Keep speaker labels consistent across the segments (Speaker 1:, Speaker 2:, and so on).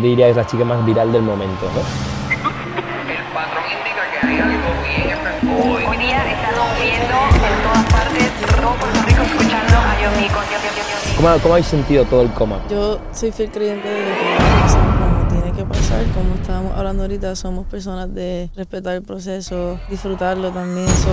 Speaker 1: Diría que es la chica más viral del momento, ¿no?
Speaker 2: El patrón indica que hay algo bien especial hoy.
Speaker 3: Hoy día estamos viendo en todas partes todo Puerto Rico escuchando a yo, yo, yo,
Speaker 1: ¿Cómo, cómo habéis sentido todo el coma?
Speaker 4: Yo soy fiel creyente de que pasa como tiene que pasar, como estábamos hablando ahorita, somos personas de respetar el proceso, disfrutarlo también. so,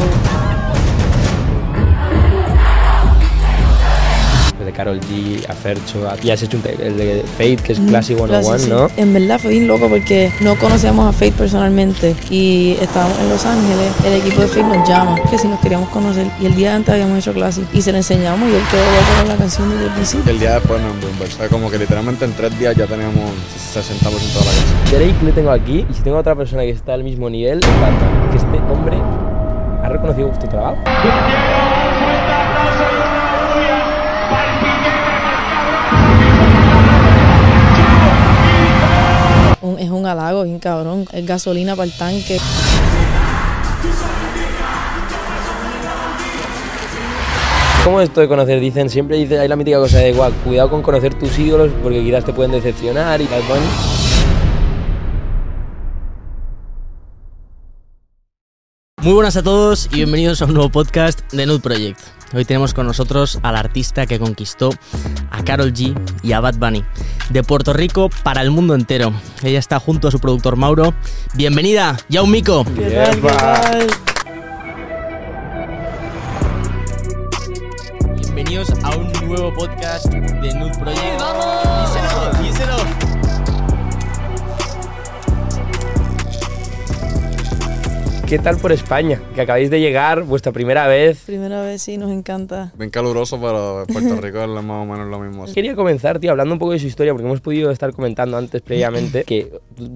Speaker 1: De Carol G, a Fercho, a- y has hecho un el de Fate, que es
Speaker 4: mm,
Speaker 1: Classic 101,
Speaker 4: claro, sí,
Speaker 1: ¿no?
Speaker 4: En verdad fue bien loco porque no conocíamos a Faith personalmente y estábamos en Los Ángeles, el equipo de Faith nos llama, que si nos queríamos conocer y el día antes habíamos hecho clase y se lo enseñamos y él quedó loco con la canción desde el principio.
Speaker 5: El día después no en Bloomberg. O sea, como que literalmente en tres días ya teníamos 60% de la canción.
Speaker 1: Drake le tengo aquí, y si tengo otra persona que está al mismo nivel, me encanta. Que este hombre ha reconocido vuestro trabajo.
Speaker 4: Es un halago, bien cabrón, es gasolina para el tanque.
Speaker 1: ¿Cómo es esto de conocer? Dicen, siempre dice, hay la mítica cosa de, guau, cuidado con conocer tus ídolos porque quizás te pueden decepcionar y Bad
Speaker 6: Muy buenas a todos y bienvenidos a un nuevo podcast de Nude Project. Hoy tenemos con nosotros al artista que conquistó a Carol G y a Bad Bunny, de Puerto Rico para el mundo entero. Ella está junto a su productor Mauro. Bienvenida, Yao Mico.
Speaker 4: ¿Qué tal? ¿Qué tal?
Speaker 6: Bienvenidos a un nuevo podcast de Nude Project. ¡Vamos! Díselo, díselo.
Speaker 1: ¿Qué tal por España? Que acabáis de llegar, vuestra primera vez.
Speaker 4: Primera vez sí, nos encanta.
Speaker 5: Bien caluroso, pero Puerto Rico es más o menos lo mismo.
Speaker 1: Quería comenzar, tío, hablando un poco de su historia, porque hemos podido estar comentando antes previamente que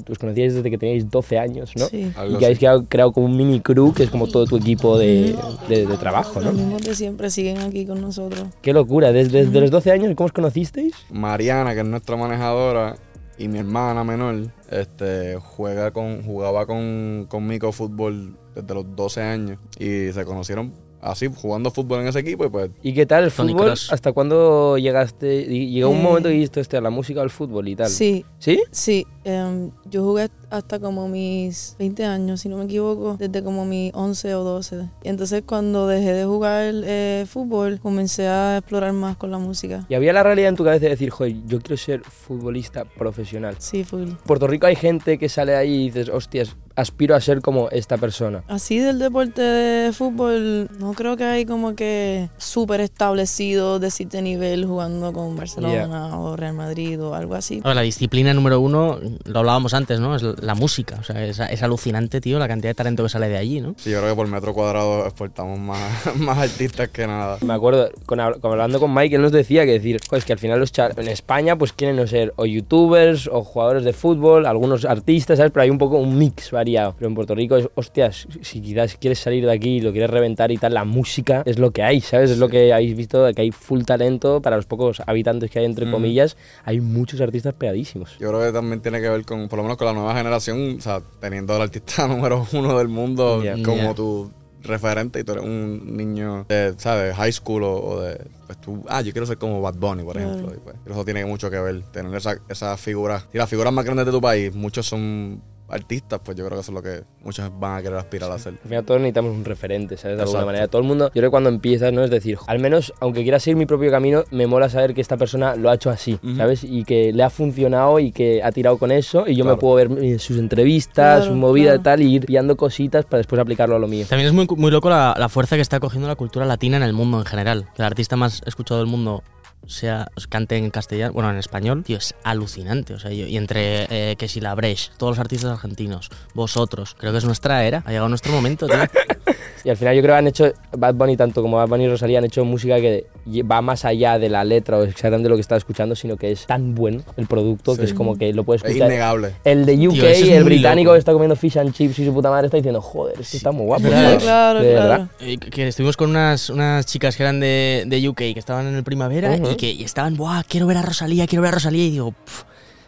Speaker 1: os conocíais desde que teníais 12 años, ¿no?
Speaker 4: Sí.
Speaker 1: Y que habéis creado, creado como un mini crew, que es como todo tu equipo de, de- de trabajo, ¿no?
Speaker 4: Los mismos de siempre siguen aquí con nosotros.
Speaker 1: Qué locura, desde, desde los 12 años, ¿cómo os conocisteis?
Speaker 5: Mariana, que es nuestra manejadora, y mi hermana menor, este, juega con, jugaba con, conmigo fútbol desde los 12 años. Y se conocieron así, jugando fútbol en ese equipo, y pues
Speaker 1: ¿Y qué tal el
Speaker 6: Tony
Speaker 1: fútbol?
Speaker 6: Cross.
Speaker 1: ¿Hasta cuándo llegaste? Llegó un
Speaker 4: Eh,
Speaker 1: momento que dijiste, hostia, la música o el fútbol y tal.
Speaker 4: Sí,
Speaker 1: ¿Sí?
Speaker 4: sí. em, yo jugué hasta como mis 20 años, si no me equivoco, desde como mis 11 o 12. Y entonces cuando dejé de jugar eh, fútbol, comencé a explorar más con la música.
Speaker 1: Y había la realidad en tu cabeza de decir, joder, yo quiero ser futbolista profesional.
Speaker 4: Sí, full.
Speaker 1: En Puerto Rico hay gente que sale ahí y dices, hostias, aspiro a ser como esta persona.
Speaker 4: Así del deporte de fútbol, no creo que hay como que súper establecido de cierto nivel jugando con Barcelona o Real Madrid o algo así.
Speaker 6: A ver, La disciplina número uno, lo hablábamos antes, ¿no? Es la música. O sea, es, es alucinante, tío, la cantidad de talento que sale de allí, ¿no?
Speaker 5: sí, yo creo que por metro cuadrado exportamos más, más artistas que nada.
Speaker 1: Me acuerdo, con, con- hablando con Mike, él nos decía que decir, joder, es que al final los en España pues quieren no ser o youtubers o jugadores de fútbol, algunos artistas, ¿sabes? Pero hay un poco un mix variado. Pero en Puerto Rico es, hostias, si quizás quieres salir de aquí y lo quieres reventar y tal, la música es lo que hay, ¿sabes? Es lo que habéis visto, que hay full talento para los pocos habitantes que hay, entre
Speaker 5: Mm.
Speaker 1: comillas. Hay muchos artistas pegadísimos.
Speaker 5: Yo creo que también tiene que ver con, por lo menos con la nueva generación, o sea, teniendo al artista número uno del mundo
Speaker 1: Yeah.
Speaker 5: como
Speaker 6: Yeah.
Speaker 5: tu referente y tú eres un niño de, ¿sabes? High school o, o de, pues tú, ah, yo quiero ser como Bad Bunny, por
Speaker 4: Claro.
Speaker 5: ejemplo. Y pues, eso tiene mucho que ver, tener esa, esa figura. Y las figuras más grandes de tu país, muchos son artistas, pues yo creo que eso es lo que muchos van a querer aspirar a hacer.
Speaker 1: Al final todos necesitamos un referente, ¿sabes? De alguna manera. Todo el mundo, yo creo que cuando empiezas, ¿no? Es decir, al menos, aunque quiera seguir mi propio camino, me mola saber que esta persona lo ha hecho así. ¿sabes? Y que le ha funcionado y que ha tirado con eso y yo me puedo ver sus entrevistas,
Speaker 4: Claro,
Speaker 1: su movida
Speaker 4: claro.
Speaker 1: y tal y ir pillando cositas para después aplicarlo a lo mío.
Speaker 6: También es muy, muy loco la, la fuerza que está cogiendo la cultura latina en el mundo en general. Que el artista más escuchado del mundo sea cante en castellano, bueno, en español, tío, es alucinante. O sea, yo- y entre eh, que si la Breche, todos los artistas argentinos, vosotros, creo que es nuestra era, ha llegado nuestro momento, tío.
Speaker 1: Y al final yo creo que han hecho, Bad Bunny tanto como Bad Bunny y Rosalía han hecho música que va más allá de la letra o exactamente de lo que estás escuchando, sino que es tan bueno el producto que
Speaker 5: Sí.
Speaker 1: es como que lo puedes
Speaker 5: Es
Speaker 1: escuchar.
Speaker 5: innegable.
Speaker 1: El de UK,
Speaker 6: Tío, es
Speaker 1: el británico que está comiendo fish and chips y su puta madre está diciendo, joder, esto está muy guapo.
Speaker 4: claro,
Speaker 1: De
Speaker 4: claro.
Speaker 1: verdad.
Speaker 6: Eh, que- que estuvimos con unas, unas chicas que eran de, de UK, que estaban en el primavera. Y que y estaban, ¡buah! Quiero ver a Rosalía, quiero ver a Rosalía. Y digo, "Pf,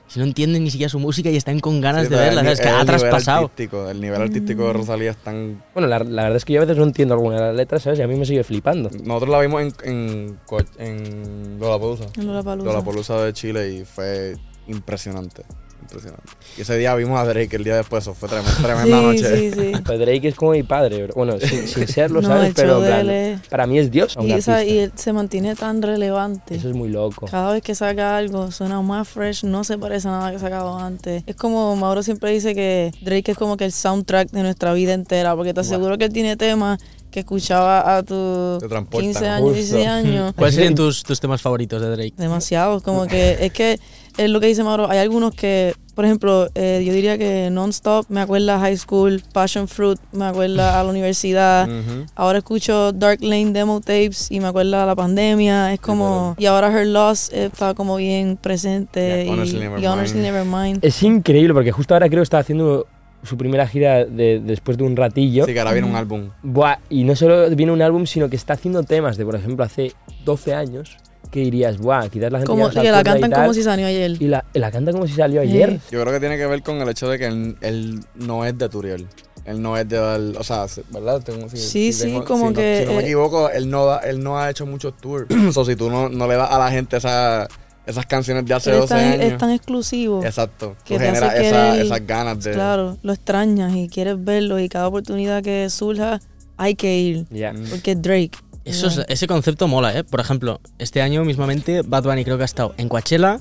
Speaker 6: si no entienden ni siquiera su música y están con ganas
Speaker 5: Sí,
Speaker 6: de verla, ¿sabes? Que ha traspasado.
Speaker 5: artístico, el nivel artístico de Rosalía es tan...
Speaker 1: Bueno, la, la verdad es que yo a veces no entiendo alguna de las letras, ¿sabes? Y a mí me sigue flipando.
Speaker 5: Nosotros la vimos en, en, en Lollapalooza.
Speaker 4: En Lollapalooza.
Speaker 5: Lollapalooza de Chile y fue impresionante. Impresionante. Y ese día vimos a Drake el día después, eso fue tremenda, tremenda
Speaker 4: Sí,
Speaker 5: noche.
Speaker 4: sí, sí.
Speaker 1: Pues Drake es como mi padre, bro. Bueno, sin, sin serlo,
Speaker 4: No,
Speaker 1: ¿sabes? Pero plan, para mí es Dios.
Speaker 4: Y, esa- y él se mantiene tan relevante.
Speaker 1: Eso es muy loco.
Speaker 4: Cada vez que saca algo suena más fresh, no se parece a nada que ha sacado antes. Es como Mauro siempre dice que Drake es como que el soundtrack de nuestra vida entera, porque te aseguro que él tiene temas que escuchaba a tus
Speaker 5: Te transportan,
Speaker 4: 15 años,
Speaker 1: justo.
Speaker 4: 16 años.
Speaker 6: ¿Cuáles serían tus, tus temas favoritos de Drake?
Speaker 4: Demasiado, como que es que es lo que dice Mauro, hay algunos que, por ejemplo, eh, yo diría que Non-Stop me acuerda a High School, Passion Fruit me acuerda a la universidad,
Speaker 5: Ujú.
Speaker 4: ahora escucho Dark Lane Demo Tapes y me acuerda a la pandemia, es como, y ahora Her Loss eh, está como bien presente
Speaker 5: Yeah, Honestly
Speaker 4: y,
Speaker 5: Nevermind.
Speaker 4: y Honestly Nevermind.
Speaker 1: Es increíble porque justo ahora creo que está haciendo su primera gira de, después de un ratillo.
Speaker 5: Sí, que ahora viene un álbum.
Speaker 1: Buah, y no solo viene un álbum, sino que está haciendo temas de, por ejemplo, hace 12 años, que dirías, buah, quizás la gente
Speaker 4: Como,
Speaker 1: ya
Speaker 4: que la cantan
Speaker 1: tal,
Speaker 4: como si salió ayer.
Speaker 1: Y la, la canta como si salió
Speaker 4: Sí.
Speaker 1: ayer.
Speaker 5: Yo creo que tiene que ver con el hecho de que él, él no es de Turiel. Él no es de o sea, se- ¿verdad? Tengo- si-
Speaker 4: Sí,
Speaker 5: si
Speaker 4: sí,
Speaker 5: tengo-
Speaker 4: como
Speaker 5: si no-
Speaker 4: que,
Speaker 5: si no me
Speaker 4: eh,
Speaker 5: equivoco, él no, da- él no ha hecho muchos tours. o si tú no, no le das a la gente esa, esas canciones de hace
Speaker 4: Él es
Speaker 5: 12
Speaker 4: tan,
Speaker 5: años.
Speaker 4: es tan exclusivo.
Speaker 5: Exacto.
Speaker 4: que
Speaker 5: Tú
Speaker 4: te hace
Speaker 5: generas esa-
Speaker 4: querer-
Speaker 5: esas ganas de...
Speaker 4: Claro, lo extrañas y quieres verlo y cada oportunidad que surja hay que ir.
Speaker 5: Mm.
Speaker 4: Porque es Drake.
Speaker 6: Eso es- ese concepto mola, ¿eh? Por ejemplo, este año mismamente Bad Bunny creo que ha estado en Coachella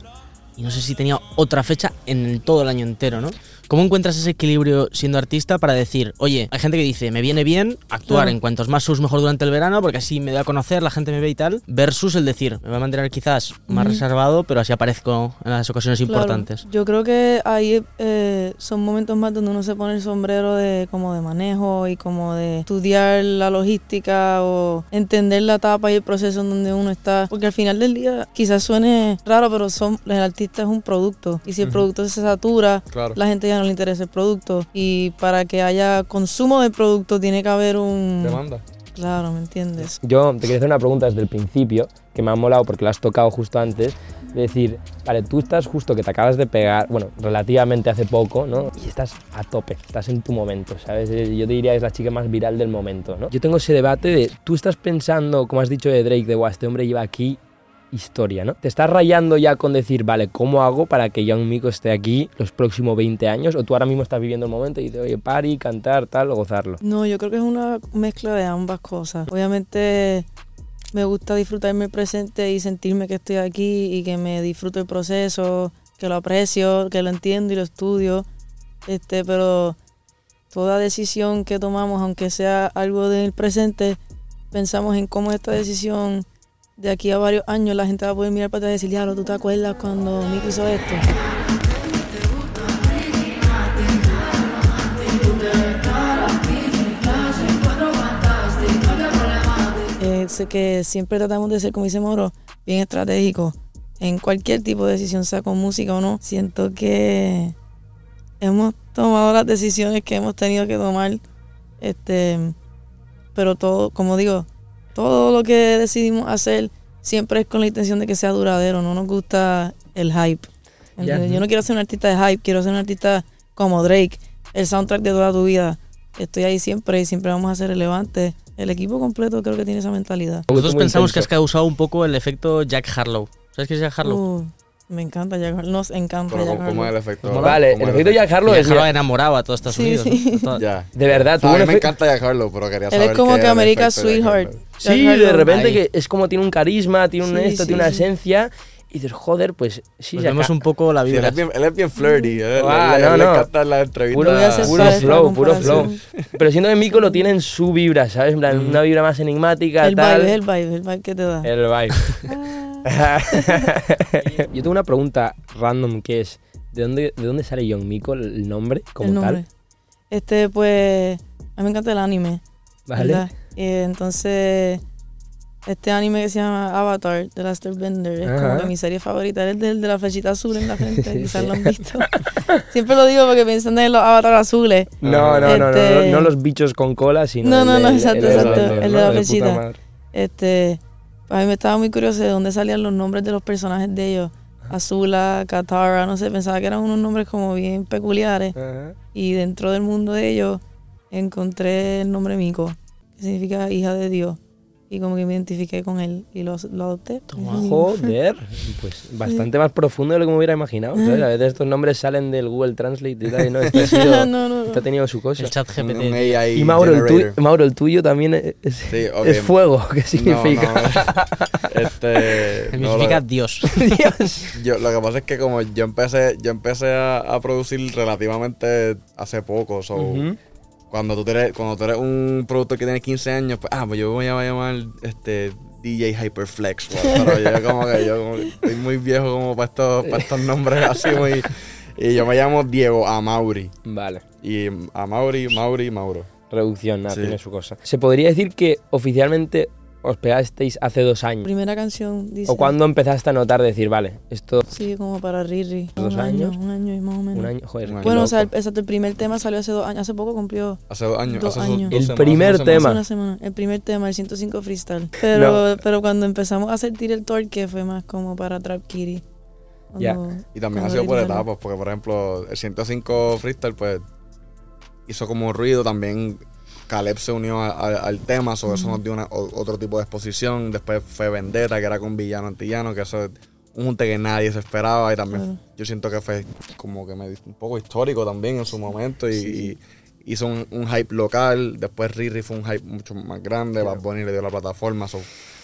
Speaker 6: y no sé si tenía otra fecha en todo el año entero, ¿no? ¿Cómo encuentras ese equilibrio siendo artista para decir, oye, hay gente que dice, me viene bien actuar
Speaker 4: Claro.
Speaker 6: en cuantos más sus mejor durante el verano porque así me doy a conocer, la gente me ve y tal, versus el decir, me voy a mantener quizás más reservado, pero así aparezco en las ocasiones
Speaker 4: Claro,
Speaker 6: importantes?
Speaker 4: Yo creo que ahí eh, son momentos más donde uno se pone el sombrero de como de manejo y como de estudiar la logística o entender la etapa y el proceso en donde uno está. Porque al final del día quizás suene raro, pero son, el artista es un producto. Y si el producto se satura,
Speaker 5: Claro.
Speaker 4: la gente ya no le interesa el producto. Y para que haya consumo del producto tiene que haber un...
Speaker 5: Demanda.
Speaker 4: Claro, ¿me entiendes?
Speaker 1: Yo te quería hacer una pregunta desde el principio, que me ha molado porque la has tocado justo antes, de decir, vale, tú estás justo que te acabas de pegar, bueno, relativamente hace poco, ¿no? Y estás a tope, estás en tu momento, ¿sabes? Yo te diría que es la chica más viral del momento, ¿no? Yo tengo ese debate de, tú estás pensando, como has dicho de Drake, de, guau, este hombre lleva aquí historia, ¿no? ¿Te estás rayando ya con decir, vale, ¿cómo hago para que Young Miko esté aquí los próximos 20 años? ¿O tú ahora mismo estás viviendo el momento y dices, oye, party, cantar, tal, gozarlo?
Speaker 4: No, yo creo que es una mezcla de ambas cosas. Obviamente me gusta disfrutarme el presente y sentirme que estoy aquí y que me disfruto el proceso, que lo aprecio, que lo entiendo y lo estudio. Este, pero toda decisión que tomamos, aunque sea algo del presente, pensamos en cómo esta decisión de aquí a varios años la gente va a poder mirar para atrás y decir, diablo, ¿tú te acuerdas cuando Nico hizo esto? Eh, sé que siempre tratamos de ser, como dice Moro, bien estratégicos en cualquier tipo de decisión, sea con música o no. Siento que hemos tomado las decisiones que hemos tenido que tomar, este, pero todo, como digo, todo lo que decidimos hacer siempre es con la intención de que sea duradero, no nos gusta el hype. Yo no quiero ser un artista de hype, quiero ser un artista como Drake, el soundtrack de toda tu vida. Estoy ahí siempre y siempre vamos a ser relevantes. El equipo completo creo que tiene esa mentalidad.
Speaker 6: Nosotros pensamos que has causado un poco el efecto Jack Harlow. ¿Sabes qué es Jack Harlow?
Speaker 4: Uh, me encanta Jack Harlow. Nos encanta
Speaker 5: Pero
Speaker 4: Jack
Speaker 5: ¿cómo, cómo es
Speaker 4: Harlow.
Speaker 5: el efecto?
Speaker 1: Vale,
Speaker 5: ¿Cómo
Speaker 1: el efecto Jack Harlow
Speaker 6: Jack
Speaker 1: es...
Speaker 6: Harlow ha enamorado a todos Estados
Speaker 4: Sí,
Speaker 6: Unidos.
Speaker 4: sí.
Speaker 6: ¿no?
Speaker 5: Ya.
Speaker 1: De verdad,
Speaker 5: O sea,
Speaker 1: tuvo
Speaker 5: a
Speaker 1: un
Speaker 5: mí me
Speaker 1: efecto...
Speaker 5: encanta Jack Harlow, pero quería
Speaker 4: Él
Speaker 5: saber
Speaker 4: es como
Speaker 5: qué
Speaker 4: que
Speaker 5: era el
Speaker 4: America's
Speaker 5: efecto de Jack
Speaker 4: Sweetheart.
Speaker 5: Harlow.
Speaker 4: Jack
Speaker 1: Sí, de
Speaker 4: Harlow.
Speaker 1: repente
Speaker 6: Ahí.
Speaker 1: que es como tiene un carisma, tiene un
Speaker 4: Sí,
Speaker 1: esto,
Speaker 4: sí,
Speaker 1: tiene una
Speaker 4: sí.
Speaker 1: esencia. Y dices, joder, pues sí,
Speaker 6: Pues
Speaker 1: se
Speaker 6: vemos un poco la
Speaker 5: Sí, él,
Speaker 6: vibra.
Speaker 5: es bien, él es bien flirty. eh,
Speaker 1: Ah,
Speaker 5: le,
Speaker 1: no,
Speaker 5: le
Speaker 1: no.
Speaker 5: encanta la entrevista.
Speaker 1: Puro, flow, puro flow. Pero siento que Mico lo tiene en su vibra, ¿sabes? En plan, una vibra más enigmática,
Speaker 4: El
Speaker 1: tal.
Speaker 4: vibe, el vibe, el vibe que te da.
Speaker 1: El vibe. Yo tengo una pregunta random que es, ¿de dónde, de dónde sale Young Miko, el nombre como
Speaker 4: el nombre.
Speaker 1: tal?
Speaker 4: Este, pues, a mí me encanta el anime.
Speaker 1: ¿Vale?
Speaker 4: Eh, entonces, este anime que se llama Avatar, de Lester Bender, es como que mi serie favorita. Es el del de la flechita azul en la frente, quizás lo han visto. Siempre lo digo porque piensan en los Avatar azules.
Speaker 1: No, no, no, no, no,
Speaker 4: Este-
Speaker 1: no los bichos con cola, sino
Speaker 4: No, no, no, exacto,
Speaker 5: exacto,
Speaker 4: el de la flechita. Este, a mí me estaba muy curioso de dónde salían los nombres de los personajes de ellos. Azula, Katara, no sé, pensaba que eran unos nombres como bien peculiares.
Speaker 1: Ajá.
Speaker 4: Y dentro del mundo de ellos encontré el nombre Miko, que significa hija de Dios. Y como que me identifiqué con él y lo, lo adopté.
Speaker 6: Toma.
Speaker 1: Joder, pues bastante más profundo de lo que me hubiera imaginado. ¿sabes? A veces estos nombres salen del Google Translate y tal, y no, este ha, sido-
Speaker 4: No, no,
Speaker 1: este ha tenido su cosa.
Speaker 6: El chat
Speaker 5: Un, un
Speaker 6: GPT.
Speaker 5: AI
Speaker 1: Y Mauro el, tuyo. Mauro, el tuyo también es,
Speaker 5: Sí,
Speaker 1: fuego. ¿Qué significa?
Speaker 5: no, este, no,
Speaker 6: Significa
Speaker 5: lo,
Speaker 6: Dios.
Speaker 1: Dios.
Speaker 5: yo, lo que pasa es que como yo empecé, yo empecé a, a producir relativamente hace poco, so. Cuando tú eres, cuando tú eres un productor que tiene 15 años, pues, ah, pues yo me voy a llamar este DJ Hyperflex, pero yo como que yo como que estoy muy viejo como para estos, para estos nombres así muy y yo me llamo Diego Amauri
Speaker 1: Vale.
Speaker 5: y Amauri, Mauri, Mauro.
Speaker 1: Reducción, nada,
Speaker 5: Sí.
Speaker 1: tiene su cosa. ¿Se podría decir que oficialmente os pegasteis hace dos años?
Speaker 4: Primera canción dice.
Speaker 1: ¿O cuándo empezaste a notar decir, vale, esto
Speaker 4: Sí, como para Riri.
Speaker 1: ¿Dos
Speaker 4: un año,
Speaker 1: años?
Speaker 4: un año y más o menos.
Speaker 1: un año, joder,
Speaker 5: Un año.
Speaker 4: Bueno, o sea, el, exacto, el primer tema salió hace dos años. Hace poco cumplió
Speaker 5: Hace dos años,
Speaker 4: Dos
Speaker 5: hace
Speaker 4: años.
Speaker 5: dos
Speaker 1: El
Speaker 5: semanas,
Speaker 1: primer tema.
Speaker 4: una semana. El primer tema, el 105 freestyle. Pero, pero cuando empezamos a sentir el torque fue más como para Trap Kitty.
Speaker 1: Ya.
Speaker 4: Cuando-
Speaker 5: Y también ha sido por etapas, porque por ejemplo, el 105 Freestyle, pues, hizo como ruido. También Caleb se unió a- a- al tema, sobre eso nos dio una- o- otro tipo de exposición. Después fue Vendetta, que era con Villano Antillano, que eso es un junte que nadie se esperaba. Y también
Speaker 4: Claro.
Speaker 5: yo siento que fue como que me, un poco histórico también en su momento. Y, y hizo un, un hype local. Después Riri fue un hype mucho más grande. Bad Bunny le dio la plataforma, so,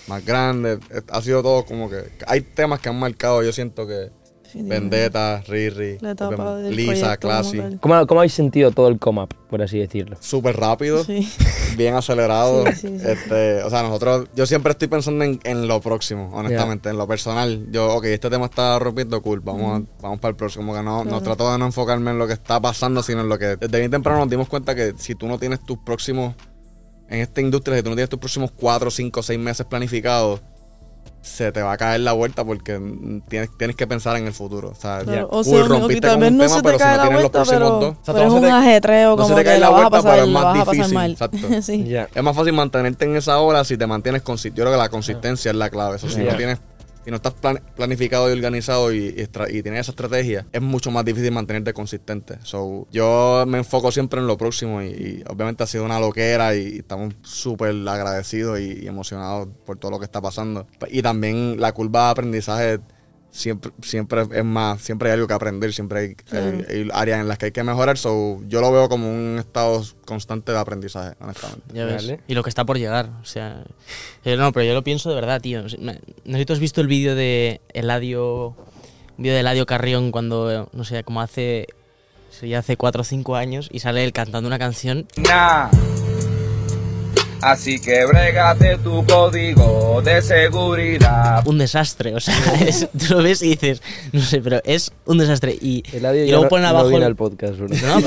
Speaker 5: más grande. Eh, Ha sido todo como que. Hay temas que han marcado, yo siento que.
Speaker 4: Definitivamente.
Speaker 5: Vendetta, Riri,
Speaker 4: La etapa
Speaker 5: porque
Speaker 4: del
Speaker 5: Lisa,
Speaker 4: proyecto como
Speaker 5: Classy.
Speaker 4: tal.
Speaker 1: ¿Cómo, cómo habéis sentido todo el come up, por así decirlo?
Speaker 5: Súper rápido,
Speaker 4: Sí.
Speaker 5: bien acelerado.
Speaker 4: Sí, sí, sí.
Speaker 5: Este, o sea, nosotros, yo siempre estoy pensando en, en lo próximo, honestamente, en lo personal. Yo, ok, este tema está rompiendo cool, vamos, a- vamos para el próximo. Como que no, no
Speaker 4: Claro.
Speaker 5: trato de no enfocarme en lo que está pasando, sino en lo que. Desde bien temprano nos dimos cuenta que si tú no tienes tus próximos. En esta industria, si tú no tienes tus próximos 4, 5, 6 meses planificados, se te va a caer la vuelta porque tienes, tienes que pensar en el futuro. O sea,
Speaker 4: Claro,
Speaker 5: ya,
Speaker 4: o sea,
Speaker 5: rompiste con
Speaker 4: vez
Speaker 5: un
Speaker 4: no
Speaker 5: tema,
Speaker 4: se
Speaker 5: pero
Speaker 4: te
Speaker 5: si
Speaker 4: cae
Speaker 5: no
Speaker 4: la
Speaker 5: tienes los
Speaker 4: vuelta,
Speaker 5: próximos
Speaker 4: pero,
Speaker 5: dos. o sea,
Speaker 4: pero es
Speaker 5: no se
Speaker 4: un
Speaker 5: te-
Speaker 4: ajetreo,
Speaker 5: no se
Speaker 4: como
Speaker 5: te
Speaker 4: que
Speaker 5: cae la vuelta,
Speaker 4: pasar,
Speaker 5: pero es más difícil.
Speaker 4: mal.
Speaker 5: Exacto.
Speaker 4: sí.
Speaker 5: Es más fácil mantenerte en esa hora si te mantienes consistente. Yo creo que la consistencia es la clave. Eso, si
Speaker 1: Ya.
Speaker 5: no tienes, si no estás plan- planificado y organizado y, y tienes esa estrategia, es mucho más difícil mantenerte consistente. So, yo me enfoco siempre en lo próximo y, y obviamente ha sido una loquera y, estamos súper agradecidos y emocionados por todo lo que está pasando. Y también la curva de aprendizaje siempre, siempre es más, siempre hay algo que aprender, siempre hay, hay- hay áreas en las que hay que mejorar. So, yo lo veo como un estado constante de aprendizaje, honestamente.
Speaker 6: Ya ves.
Speaker 1: Vale.
Speaker 6: Y lo que está por llegar. O sea. eh, no, pero yo lo pienso de verdad, tío. No sé si tú has visto el vídeo de Eladio. Un vídeo de Eladio Carrión cuando, no sé, como hace. Ya hace 4 o 5 años y sale él cantando una canción.
Speaker 2: Nah. Así que brégate tu código de seguridad.
Speaker 6: Un desastre. O sea, es- tú lo ves y dices, no sé, pero es un desastre. Y,
Speaker 1: El audio
Speaker 6: y
Speaker 1: ya
Speaker 6: luego
Speaker 1: no,
Speaker 6: ponen
Speaker 1: no
Speaker 6: abajo.
Speaker 1: viene
Speaker 6: el-
Speaker 1: al podcast, bro.
Speaker 6: No,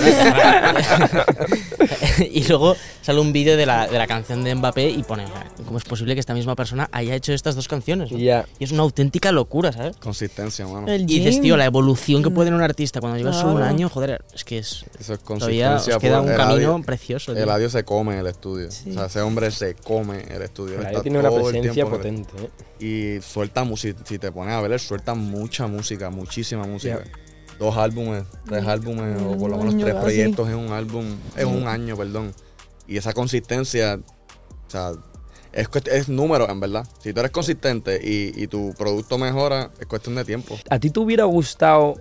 Speaker 6: y luego sale un vídeo de la, de la canción de Mbappé y pone, ¿cómo es posible que esta misma persona haya hecho estas dos canciones? no? Y es una auténtica locura, ¿sabes?
Speaker 5: Consistencia, mano.
Speaker 4: El
Speaker 6: Y dices, tío, la evolución que puede tener un artista cuando lleva solo un
Speaker 4: Claro.
Speaker 6: año, joder, es que es
Speaker 5: Eso es
Speaker 6: todavía os
Speaker 5: consistencia.
Speaker 6: queda
Speaker 5: pues,
Speaker 6: un camino precioso. tío.
Speaker 5: Eladio se come el estudio.
Speaker 4: Sí.
Speaker 5: O sea, ese hombre se come el estudio. Él está
Speaker 1: tiene una
Speaker 5: todo
Speaker 1: presencia
Speaker 5: en el-
Speaker 1: potente. ¿eh?
Speaker 5: Y suelta música. Si te pones a ver, él suelta mucha música, muchísima música. Dos álbumes, tres álbumes, o por lo menos tres
Speaker 4: casi.
Speaker 5: proyectos en un álbum. Es un año, perdón. Y esa consistencia, o sea, es, número, en verdad. Si tú eres consistente y, y tu producto mejora, es cuestión de tiempo.
Speaker 1: ¿A ti te hubiera gustado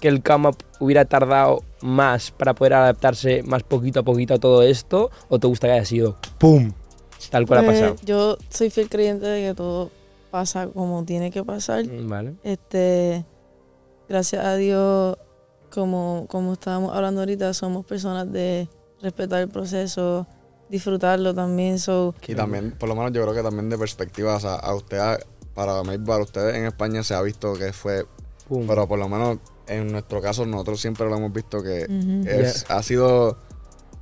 Speaker 1: que el up hubiera tardado más para poder adaptarse más poquito a poquito a todo esto? ¿O te gusta que haya sido ¡pum! Tal cual ha
Speaker 4: Pues,
Speaker 1: pasado.
Speaker 4: Yo soy fiel creyente de que todo pasa como tiene que pasar.
Speaker 1: Mm, Vale.
Speaker 4: Este, gracias a Dios, como, como estábamos hablando ahorita, somos personas de respetar el proceso, disfrutarlo también. So,
Speaker 5: Y también, por lo menos yo creo que también de perspectiva, o sea, a usted, para mí, para ustedes en España se ha visto que fue,
Speaker 1: Pum.
Speaker 5: pero por lo menos en nuestro caso nosotros siempre lo hemos visto que es, ha sido,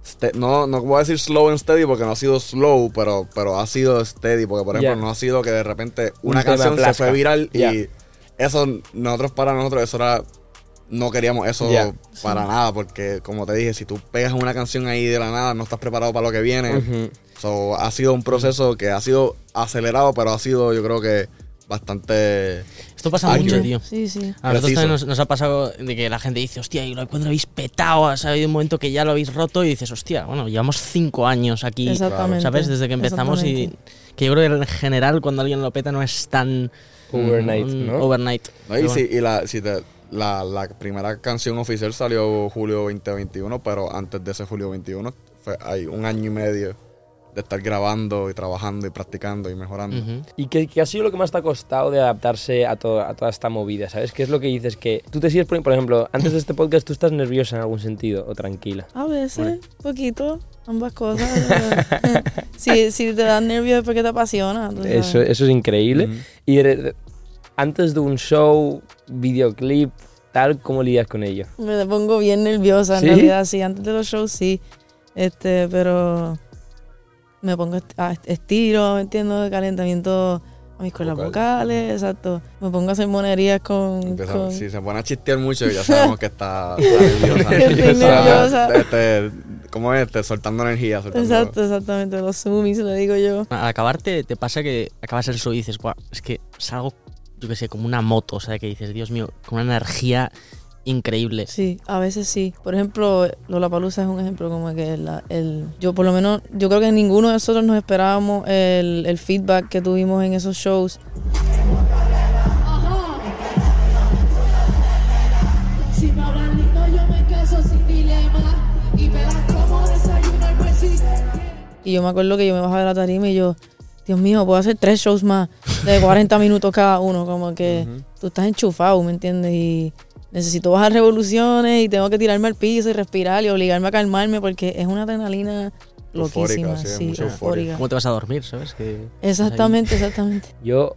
Speaker 5: ste- no, no voy a decir slow and steady porque no ha sido slow, pero, pero ha sido steady, porque por ejemplo no ha sido que de repente
Speaker 1: Un
Speaker 5: una canción se fue viral
Speaker 1: Ya.
Speaker 5: y eso, nosotros para nosotros, eso era, no queríamos eso para nada, porque como te dije, si tú pegas una canción ahí de la nada, no estás preparado para lo que viene.
Speaker 1: Ujú.
Speaker 5: So, ha sido un proceso que ha sido acelerado, pero ha sido, yo creo que bastante...
Speaker 6: Esto pasa mucho, tío.
Speaker 4: Sí, sí.
Speaker 6: A nosotros también nos, nos ha pasado de que la gente dice, hostia, y lo- cuando lo habéis petado, ha habido un momento que ya lo habéis roto y dices, hostia, bueno, llevamos cinco años aquí,
Speaker 4: Exactamente.
Speaker 6: ¿sabes? Desde que empezamos y que yo creo que en general cuando alguien lo peta no es tan
Speaker 1: Overnight,
Speaker 6: mm,
Speaker 1: ¿no?
Speaker 6: overnight.
Speaker 5: No, y
Speaker 6: Pero
Speaker 5: si, y la, si te- la, la primera canción oficial salió julio 2021, pero antes de ese julio 21 fue, hay un año y medio de estar grabando y trabajando y practicando y mejorando.
Speaker 6: bueno.
Speaker 1: ¿Y qué, qué ha sido lo que más te ha costado de adaptarse a, to- a toda esta movida? ¿Sabes? ¿Qué es lo que dices? Que tú te sigues poniendo, por ejemplo, antes de este podcast, ¿tú estás nerviosa en algún sentido o tranquila?
Speaker 4: A veces, poquito, ambas cosas. si, si te da nervios es porque te apasiona.
Speaker 1: Eso, eso es increíble.
Speaker 5: Ujú.
Speaker 1: Y antes de un show, videoclip, tal, ¿cómo lidias con ello?
Speaker 4: Me pongo bien nerviosa, en realidad, sí. Antes de los shows, sí. Este, pero me pongo a est- estiro, ¿me entiendo? De calentamiento a mis cuerdas
Speaker 5: Vocal.
Speaker 4: vocales, exacto. Me pongo a hacer monerías con...
Speaker 5: Empieza-
Speaker 4: con-
Speaker 5: Si se pone a chistear mucho, ya sabemos que está, nerviosa. Este, ¿Cómo es? Este, soltando energía. Soltando,
Speaker 4: Exacto, exactamente. Los zoomies, le digo yo.
Speaker 6: Al acabar te, te pasa que acabas el show y dices, "Buah, es que salgo, yo qué sé, como una moto, o sea, que dices, Dios mío, con una energía increíble.
Speaker 4: Sí, a veces sí. Por ejemplo, Lollapalooza es un ejemplo como que la- el, yo por lo menos, yo creo que ninguno de nosotros nos esperábamos el, el feedback que tuvimos en esos shows.
Speaker 7: Y
Speaker 4: yo me acuerdo que yo me bajaba de la tarima y yo, Dios mío, puedo hacer tres shows más de 40 minutos cada uno. Como que tú estás enchufado, ¿me entiendes? Y necesito bajar revoluciones y tengo que tirarme al piso y respirar y obligarme a calmarme porque es una adrenalina
Speaker 5: Eufórica,
Speaker 4: loquísima.
Speaker 5: sí,
Speaker 4: Sí,
Speaker 5: euforia.
Speaker 4: eufórica.
Speaker 6: ¿Cómo te vas a dormir, sabes? Que
Speaker 4: Exactamente, exactamente.
Speaker 1: Yo,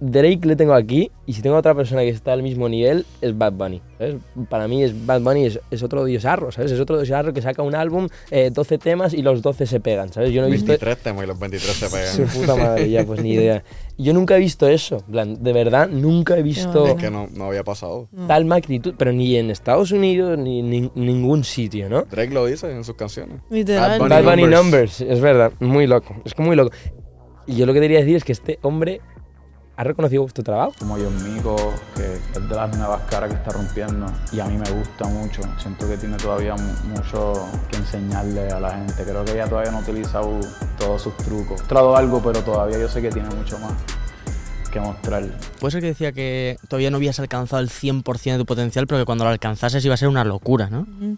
Speaker 1: Drake le tengo aquí, y si tengo otra persona que está al mismo nivel, es Bad Bunny. ¿sabes? Para mí, es Bad Bunny es, es otro diosarro, ¿sabes? Es otro diosarro que saca un álbum, eh, 12 temas y los 12 se pegan, ¿sabes? Yo no he visto...
Speaker 5: 23 temas y los 23 se
Speaker 1: Su
Speaker 5: pegan.
Speaker 1: puta madre, ya, pues ni idea. Yo nunca he visto eso, plan, de verdad, nunca he visto
Speaker 5: Es que no, no había pasado.
Speaker 1: tal magnitud, pero ni en Estados Unidos ni en ningún sitio, ¿no?
Speaker 5: Drake lo dice en sus canciones.
Speaker 4: Literal.
Speaker 5: Bad
Speaker 1: Bad Bunny
Speaker 5: Numbers.
Speaker 1: Numbers, es verdad, muy loco, es que muy loco. Y yo lo que quería decir es que este hombre ha reconocido vuestro trabajo.
Speaker 8: como John Mico, que es de las nuevas caras que está rompiendo y a mí me gusta mucho. Siento que tiene todavía mu- mucho que enseñarle a la gente. Creo que ella todavía no ha utilizado todos sus trucos. Ha mostrado algo, pero todavía yo sé que tiene mucho más que mostrar.
Speaker 6: Puede ser que decía que todavía no habías alcanzado el 100% de tu potencial, pero que cuando lo alcanzases iba a ser una locura, ¿no?
Speaker 4: Ujú.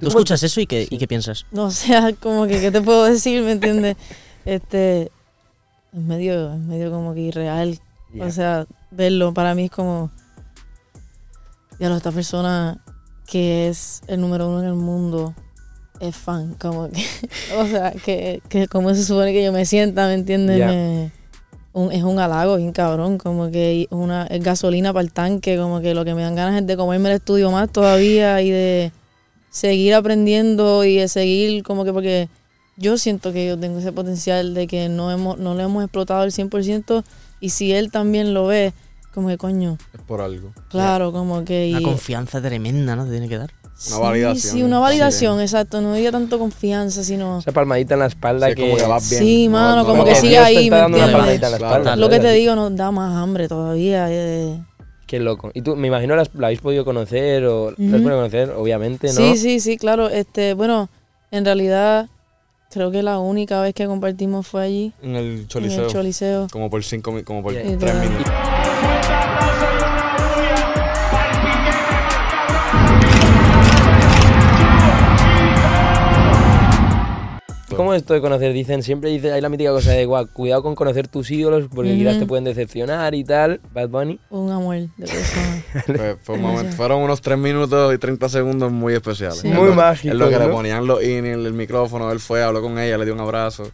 Speaker 6: Tú escuchas eso y qué, y qué piensas.
Speaker 4: No, o sea, como que, ¿qué te puedo decir? ¿Me entiendes? Este, es medio, es medio como que irreal. O sea, verlo para mí es como, ya esta persona que es el número uno en el mundo es fan, como que, o sea, que, que como se supone que yo me sienta, ¿me entiendes?
Speaker 1: Ya.
Speaker 4: Me- un- es un halago bien cabrón, como que una es gasolina para el tanque, como que lo que me dan ganas es de comerme el estudio más todavía y de seguir aprendiendo y de seguir como que porque yo siento que yo tengo ese potencial de que no hemos no lo hemos explotado al 100% y si él también lo ve, como que coño,
Speaker 5: Es por algo.
Speaker 4: claro, como que...
Speaker 6: Una
Speaker 4: y-
Speaker 6: confianza tremenda, ¿no? Te tiene que dar.
Speaker 5: Una validación.
Speaker 4: Sí, una validación, exacto, no diría tanto confianza, sino...
Speaker 1: Esa palmadita en la espalda
Speaker 5: Sí,
Speaker 1: que...
Speaker 5: como que vas bien.
Speaker 4: Sí, mano, como
Speaker 5: te
Speaker 4: que sigue ahí,
Speaker 1: está
Speaker 4: ¿me
Speaker 1: dando una palmadita en la
Speaker 5: Claro.
Speaker 1: espalda.
Speaker 4: Lo que te digo nos da más hambre todavía. eh.
Speaker 1: Qué loco. Y tú, me imagino, la, la habéis podido conocer o la has
Speaker 4: Ujú.
Speaker 1: podido conocer, obviamente, ¿no?
Speaker 4: Sí, sí, sí, claro. Este, bueno, en realidad creo que la única vez que compartimos fue allí,
Speaker 5: En el
Speaker 4: en
Speaker 5: Choliseo.
Speaker 4: el Choliseo.
Speaker 5: Como por cinco como por
Speaker 1: Yeah.
Speaker 5: tres
Speaker 4: Literal.
Speaker 5: Minutos.
Speaker 1: ¿Cómo es esto de conocer? Dicen, siempre dice, hay la mítica cosa de, guau, cuidado con conocer tus ídolos porque
Speaker 4: Ujú.
Speaker 1: quizás te pueden decepcionar y tal. Bad Bunny.
Speaker 4: Un amor de persona.
Speaker 5: Un
Speaker 4: Demasiado.
Speaker 5: fueron unos 3 minutos y 30 segundos muy especiales.
Speaker 4: Sí.
Speaker 1: Muy mágicos,
Speaker 5: En lo que le
Speaker 1: ¿no?
Speaker 5: ponían los in el, el micrófono, él fue, habló con ella, le dio un abrazo.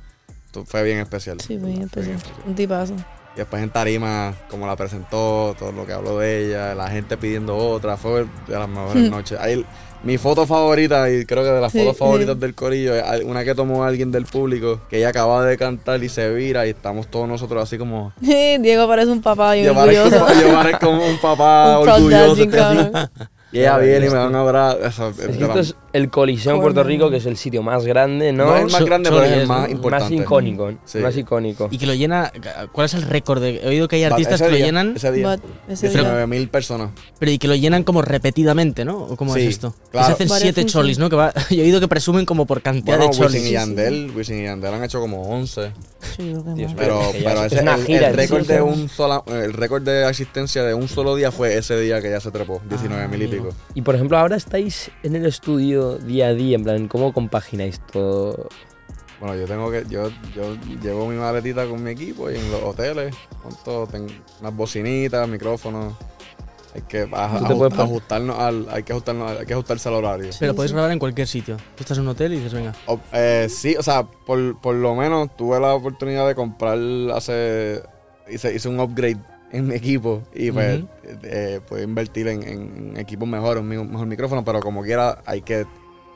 Speaker 5: Esto fue bien especial.
Speaker 4: Sí, muy especial. Un tipazo.
Speaker 5: Y después en Tarima, como la presentó, todo lo que habló de ella, la gente pidiendo otra, fue de las mejores noches. Ahí, mi foto favorita, y creo que de las fotos
Speaker 4: sí.
Speaker 5: favoritas del corillo, es una que tomó alguien del público, que ella acaba de cantar y se vira, y estamos todos nosotros así como...
Speaker 4: Diego parece un papá y
Speaker 5: Yo parezco,
Speaker 4: orgulloso.
Speaker 5: yo parezco como un papá
Speaker 4: Un
Speaker 5: orgulloso. Y ella viene y me da un abrazo. Eso,
Speaker 1: Es que esto es el Coliseo en Puerto Rico, que es el sitio más grande, ¿no?
Speaker 5: No es el más grande, pero es
Speaker 6: es,
Speaker 5: el más
Speaker 6: ¿no?
Speaker 1: más
Speaker 5: importante.
Speaker 1: icónico,
Speaker 5: Sí.
Speaker 1: más icónico.
Speaker 6: Y que lo llena. ¿Cuál es el récord? de- He oído que hay artistas
Speaker 5: ese
Speaker 6: que lo llenan,
Speaker 5: Ese día.
Speaker 4: But ese día-
Speaker 5: 19 mil personas.
Speaker 6: pero y que lo llenan como repetidamente, ¿no? ¿O cómo
Speaker 5: Sí,
Speaker 6: es esto? Que
Speaker 5: claro.
Speaker 6: se hacen
Speaker 4: Varias
Speaker 6: siete
Speaker 4: funciones.
Speaker 6: cholis, ¿no? Que va, yo he oído que presumen como por cantidad
Speaker 5: Bueno,
Speaker 6: de
Speaker 5: Wisin
Speaker 6: cholis.
Speaker 5: y Yandel, Wisin y Yandel han hecho como 11.
Speaker 4: Sí, yo creo que
Speaker 1: Dios.
Speaker 5: Pero, pero
Speaker 1: es una
Speaker 5: el,
Speaker 1: gira,
Speaker 5: el récord
Speaker 4: sí,
Speaker 5: de un sola, el récord de asistencia de un solo día fue ese día que ya se trepó, 19 mil y
Speaker 6: amigo.
Speaker 1: Y por ejemplo, ahora estáis en el estudio día a día, en plan, ¿cómo compagináis todo?
Speaker 5: Bueno, yo tengo que, yo, yo llevo mi maletita con mi equipo y en los hoteles, con todo, tengo unas bocinitas, micrófonos. Hay que aj-
Speaker 1: ¿Tú te
Speaker 5: aju-
Speaker 1: puedes
Speaker 5: ajustarnos al, hay que ajustarnos, al- hay que ajustarse al horario.
Speaker 6: Pero podéis grabar en cualquier sitio. Tú estás en un hotel y dices, venga.
Speaker 5: O- eh, sí, o sea, por, por lo menos tuve la oportunidad de comprar hace. Hice, hice un upgrade en mi equipo y pues
Speaker 6: Ujú.
Speaker 5: eh, pude invertir en, en equipos mejores, un mejor micrófono, pero como quiera hay que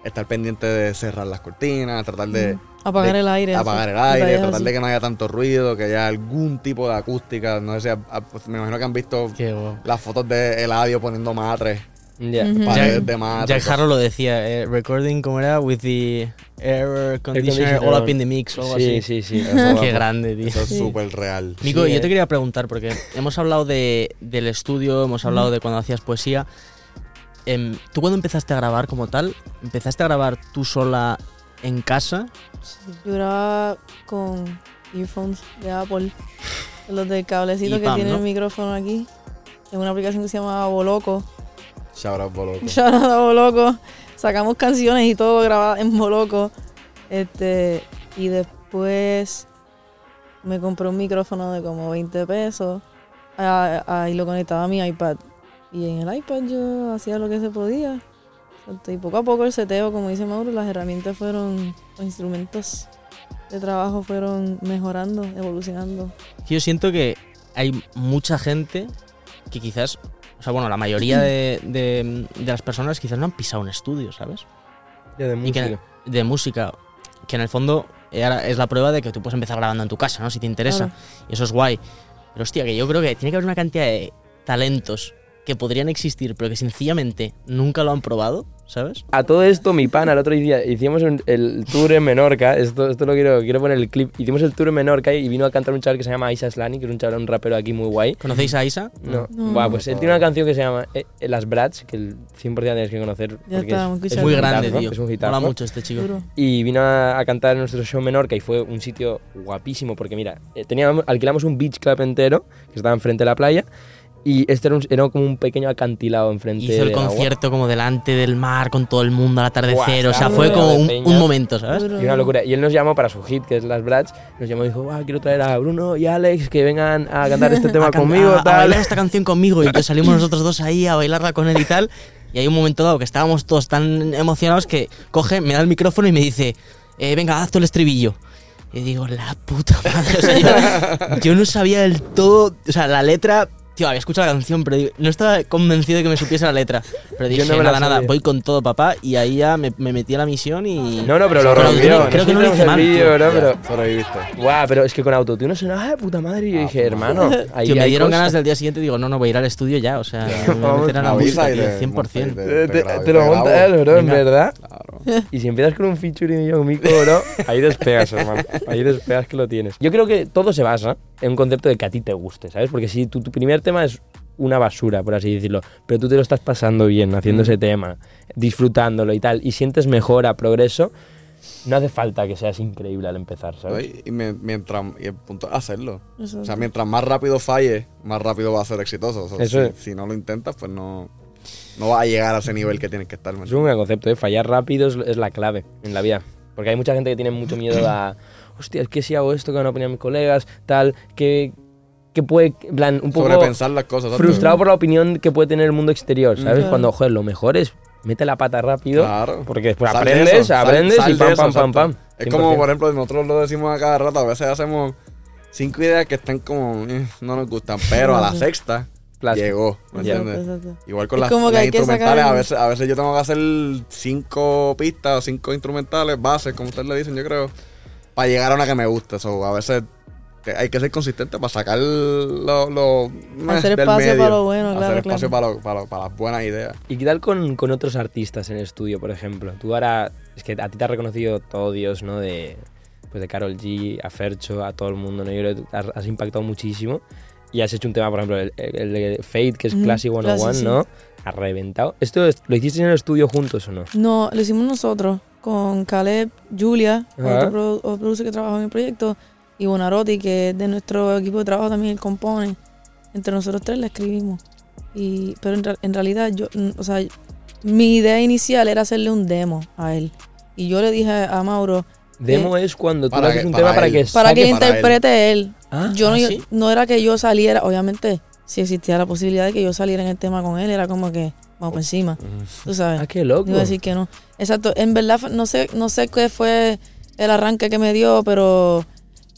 Speaker 5: estar pendiente de cerrar las cortinas, tratar de
Speaker 4: Apagar
Speaker 5: de-
Speaker 4: el aire.
Speaker 5: apagar el aire, tratar
Speaker 4: así.
Speaker 5: de que no haya tanto ruido, que haya algún tipo de acústica. No sé si, pues, me imagino que han visto las fotos de Eladio poniendo matres,
Speaker 1: Ya.
Speaker 4: Ujú.
Speaker 5: paredes de matres.
Speaker 6: Jack Harlow lo decía, eh, recording, ¿cómo era? With the air conditioner all up in the mix o algo
Speaker 1: Sí,
Speaker 6: así.
Speaker 1: sí, sí.
Speaker 5: Eso,
Speaker 6: Qué grande, tío.
Speaker 5: Eso es
Speaker 4: Sí.
Speaker 5: súper real.
Speaker 6: Nico,
Speaker 1: Sí,
Speaker 6: yo
Speaker 1: eh.
Speaker 6: te quería preguntar, porque hemos hablado de, del estudio, hemos hablado de cuando hacías poesía. Em, ¿Tú cuando empezaste a grabar como tal, empezaste a grabar tú sola en casa?
Speaker 4: Yo grababa con earphones de Apple, los del cablecito
Speaker 6: Y
Speaker 4: que
Speaker 6: pam,
Speaker 4: tiene
Speaker 6: ¿no?
Speaker 4: el micrófono aquí, en una aplicación que se llama Boloco.
Speaker 5: Shout out, Boloco.
Speaker 4: Shout out a Boloco. Sacamos canciones y todo grabado en Boloco. Este, y después me compré un micrófono de como 20 pesos. ah, ah, y lo conectaba a mi iPad. Y en el iPad yo hacía lo que se podía. Y poco a poco el seteo, como dice Mauro, las herramientas fueron, los instrumentos de trabajo fueron mejorando, evolucionando.
Speaker 6: Yo siento que hay mucha gente que quizás, o sea, bueno, la mayoría de, de- de las personas quizás no han pisado un estudio, ¿sabes?
Speaker 1: Ya de
Speaker 6: Y que-
Speaker 1: música.
Speaker 6: de música, que en el fondo es la prueba de que tú puedes empezar grabando en tu casa, ¿no? Si te interesa.
Speaker 4: Claro.
Speaker 6: Y eso es guay. Pero hostia, que yo creo que tiene que haber una cantidad de talentos que podrían existir, pero que sencillamente nunca lo han probado, ¿sabes?
Speaker 1: A todo esto, mi pana, el otro día hicimos un- el tour en Menorca. Esto, esto lo quiero, quiero poner el clip. Hicimos el tour en Menorca y vino a cantar un chaval que se llama Isa Slani, que es un chaval, un rapero aquí muy guay.
Speaker 6: ¿Conocéis a Isa?
Speaker 1: No,
Speaker 4: No.
Speaker 1: Buah, pues él tiene una canción que se llama eh, eh, Las Brats, que el 100% tienes que conocer.
Speaker 4: Ya
Speaker 1: porque
Speaker 4: está,
Speaker 1: es-
Speaker 6: Es muy
Speaker 1: un
Speaker 6: grande,
Speaker 1: hitazo,
Speaker 6: tío.
Speaker 1: es un hitazo.
Speaker 6: Mola mucho este chico.
Speaker 4: Duro.
Speaker 1: Y vino a, a cantar en nuestro show en Menorca y fue un sitio guapísimo porque mira, eh, teníamos, alquilamos un beach club entero que estaba enfrente de la playa y este era, un- era como un pequeño acantilado enfrente
Speaker 6: Hizo el
Speaker 1: del agua.
Speaker 6: concierto como delante del mar con todo el mundo al atardecer.
Speaker 1: Buah,
Speaker 6: o sea, fue como un, un momento, ¿sabes?
Speaker 1: Y una locura. Y él nos llamó para su hit, que es Las Brats. Nos llamó y dijo, ah, quiero traer a Bruno y a Alex que vengan a cantar este tema
Speaker 6: a, can-
Speaker 1: conmigo.
Speaker 6: a- a
Speaker 1: tal.
Speaker 6: bailar esta canción conmigo. Y entonces salimos nosotros dos ahí a bailarla con él y tal. Y hay un momento dado que estábamos todos tan emocionados que coge, me da el micrófono y me dice, eh, venga, haz tú el estribillo. Y digo, la puta madre. O sea, yo, yo no sabía del todo. O sea, la letra. Tío, había escuchado la canción, pero digo, no estaba convencido de que me supiese la letra. Pero dije,
Speaker 1: no
Speaker 6: nada, nada, voy con todo, papá. Y ahí ya me, me metí a la misión y.
Speaker 1: No, no, pero lo rompió.
Speaker 6: creo que no lo hice mal, tío.
Speaker 1: ¿no? Pero, guau, pero es que con autotune sonaba de puta madre. Y yo dije, hermano, ahí
Speaker 6: Tío, me dieron
Speaker 1: cosas.
Speaker 6: ganas del día siguiente y digo, no, no, voy a ir al estudio ya. O sea, me voy a meter a la música,
Speaker 5: y
Speaker 6: tío,
Speaker 5: te-
Speaker 6: 100%.
Speaker 5: te-
Speaker 1: Te, te- te lo
Speaker 5: te
Speaker 1: monta
Speaker 5: grabo.
Speaker 1: él, bro, en verdad. Y si empiezas con un featuring y un mico, bro, ahí despegas, hermano. Ahí despegas que lo tienes. Yo creo que todo se basa en un concepto de que a ti te guste, ¿sabes? Porque si tu, tu primer tema es una basura, por así decirlo, pero tú te lo estás pasando bien haciendo ese tema, disfrutándolo y tal, y sientes mejora, progreso, no hace falta que seas increíble al empezar. ¿sabes?
Speaker 5: Y, mientras, y el punto es hacerlo. O sea, mientras más rápido falle, más rápido va a ser exitoso. O sea,
Speaker 1: Eso
Speaker 5: si,
Speaker 1: es.
Speaker 5: si no lo intentas, pues no, no vas a llegar a ese nivel que tienes que estar. ¿me
Speaker 1: Es un buen concepto, ¿eh? Fallar rápido es, es la clave en la vida. Porque hay mucha gente que tiene mucho miedo a, hostia, es que si hago esto, que van a opinar mis colegas, tal, que, que puede, en plan, un poco
Speaker 5: Sobrepensar las cosas. ¿sabes?
Speaker 1: frustrado por la opinión que puede tener el mundo exterior, ¿sabes?
Speaker 4: Claro.
Speaker 1: Cuando, joder, lo mejor es mete la pata rápido,
Speaker 5: Claro.
Speaker 1: porque después
Speaker 5: Sal de
Speaker 1: aprendes,
Speaker 5: eso, sal-
Speaker 1: aprendes
Speaker 5: sal
Speaker 1: y
Speaker 5: de
Speaker 1: pam,
Speaker 5: eso,
Speaker 1: pam, pam, pam.
Speaker 5: Es como,
Speaker 1: 100%.
Speaker 5: por ejemplo, nosotros lo decimos a cada rato. A veces hacemos cinco ideas que están como, eh, no nos gustan, pero a la sexta
Speaker 1: Plasma.
Speaker 5: llegó. ¿me entiendes?
Speaker 4: Exacto, exacto.
Speaker 5: Igual con
Speaker 4: Es
Speaker 5: las,
Speaker 4: como que
Speaker 5: las instrumentales,
Speaker 4: sacar-
Speaker 5: a, veces, a veces yo tengo que hacer cinco pistas o cinco instrumentales, bases, como ustedes le dicen, yo creo, para llegar a una que me guste. So, a veces que hay que ser consistente para sacar lo, lo
Speaker 4: Hacer
Speaker 5: del
Speaker 4: espacio
Speaker 5: medio.
Speaker 4: para lo bueno,
Speaker 5: Hacer
Speaker 4: claro,
Speaker 5: espacio
Speaker 4: claro.
Speaker 5: Para, lo- para, para las buenas ideas.
Speaker 1: ¿Y qué tal con, con otros artistas en el estudio, por ejemplo? Tú ahora, es que a ti te ha reconocido todo Dios, ¿no? De, pues de Carol G, a Fercho, a todo el mundo, ¿no? Yo creo que has impactado muchísimo y has hecho un tema, por ejemplo, el, el de Fate, que es
Speaker 4: Ujú,
Speaker 1: Classic 101,
Speaker 4: Classic, sí.
Speaker 1: ¿no? Ha reventado. ¿Esto es- lo hiciste en el estudio juntos o no?
Speaker 4: No, lo hicimos nosotros con Caleb, Julia, otro, produ- otro producer que trabaja en el proyecto, y Bonarotti, que es de nuestro equipo de trabajo también, él compone. Entre nosotros tres la escribimos. Y, pero en, en realidad, yo, mm, o sea, mi idea inicial era hacerle un demo a él. Y yo le dije a Mauro,
Speaker 1: Demo es cuando tú
Speaker 5: Para
Speaker 1: haces
Speaker 5: que-
Speaker 1: un
Speaker 5: para
Speaker 1: tema para
Speaker 5: él.
Speaker 1: que
Speaker 4: para que
Speaker 5: para
Speaker 4: interprete él.
Speaker 1: Ah,
Speaker 4: yo, no,
Speaker 6: ¿ah,
Speaker 4: yo- no era que yo saliera, obviamente, si existía la posibilidad de que yo saliera en el tema con él, era como que vamos por encima. Tú sabes.
Speaker 1: Ah, qué loco.
Speaker 4: No iba a decir que no. Exacto. En verdad, no sé, no sé qué fue el arranque que me dio, pero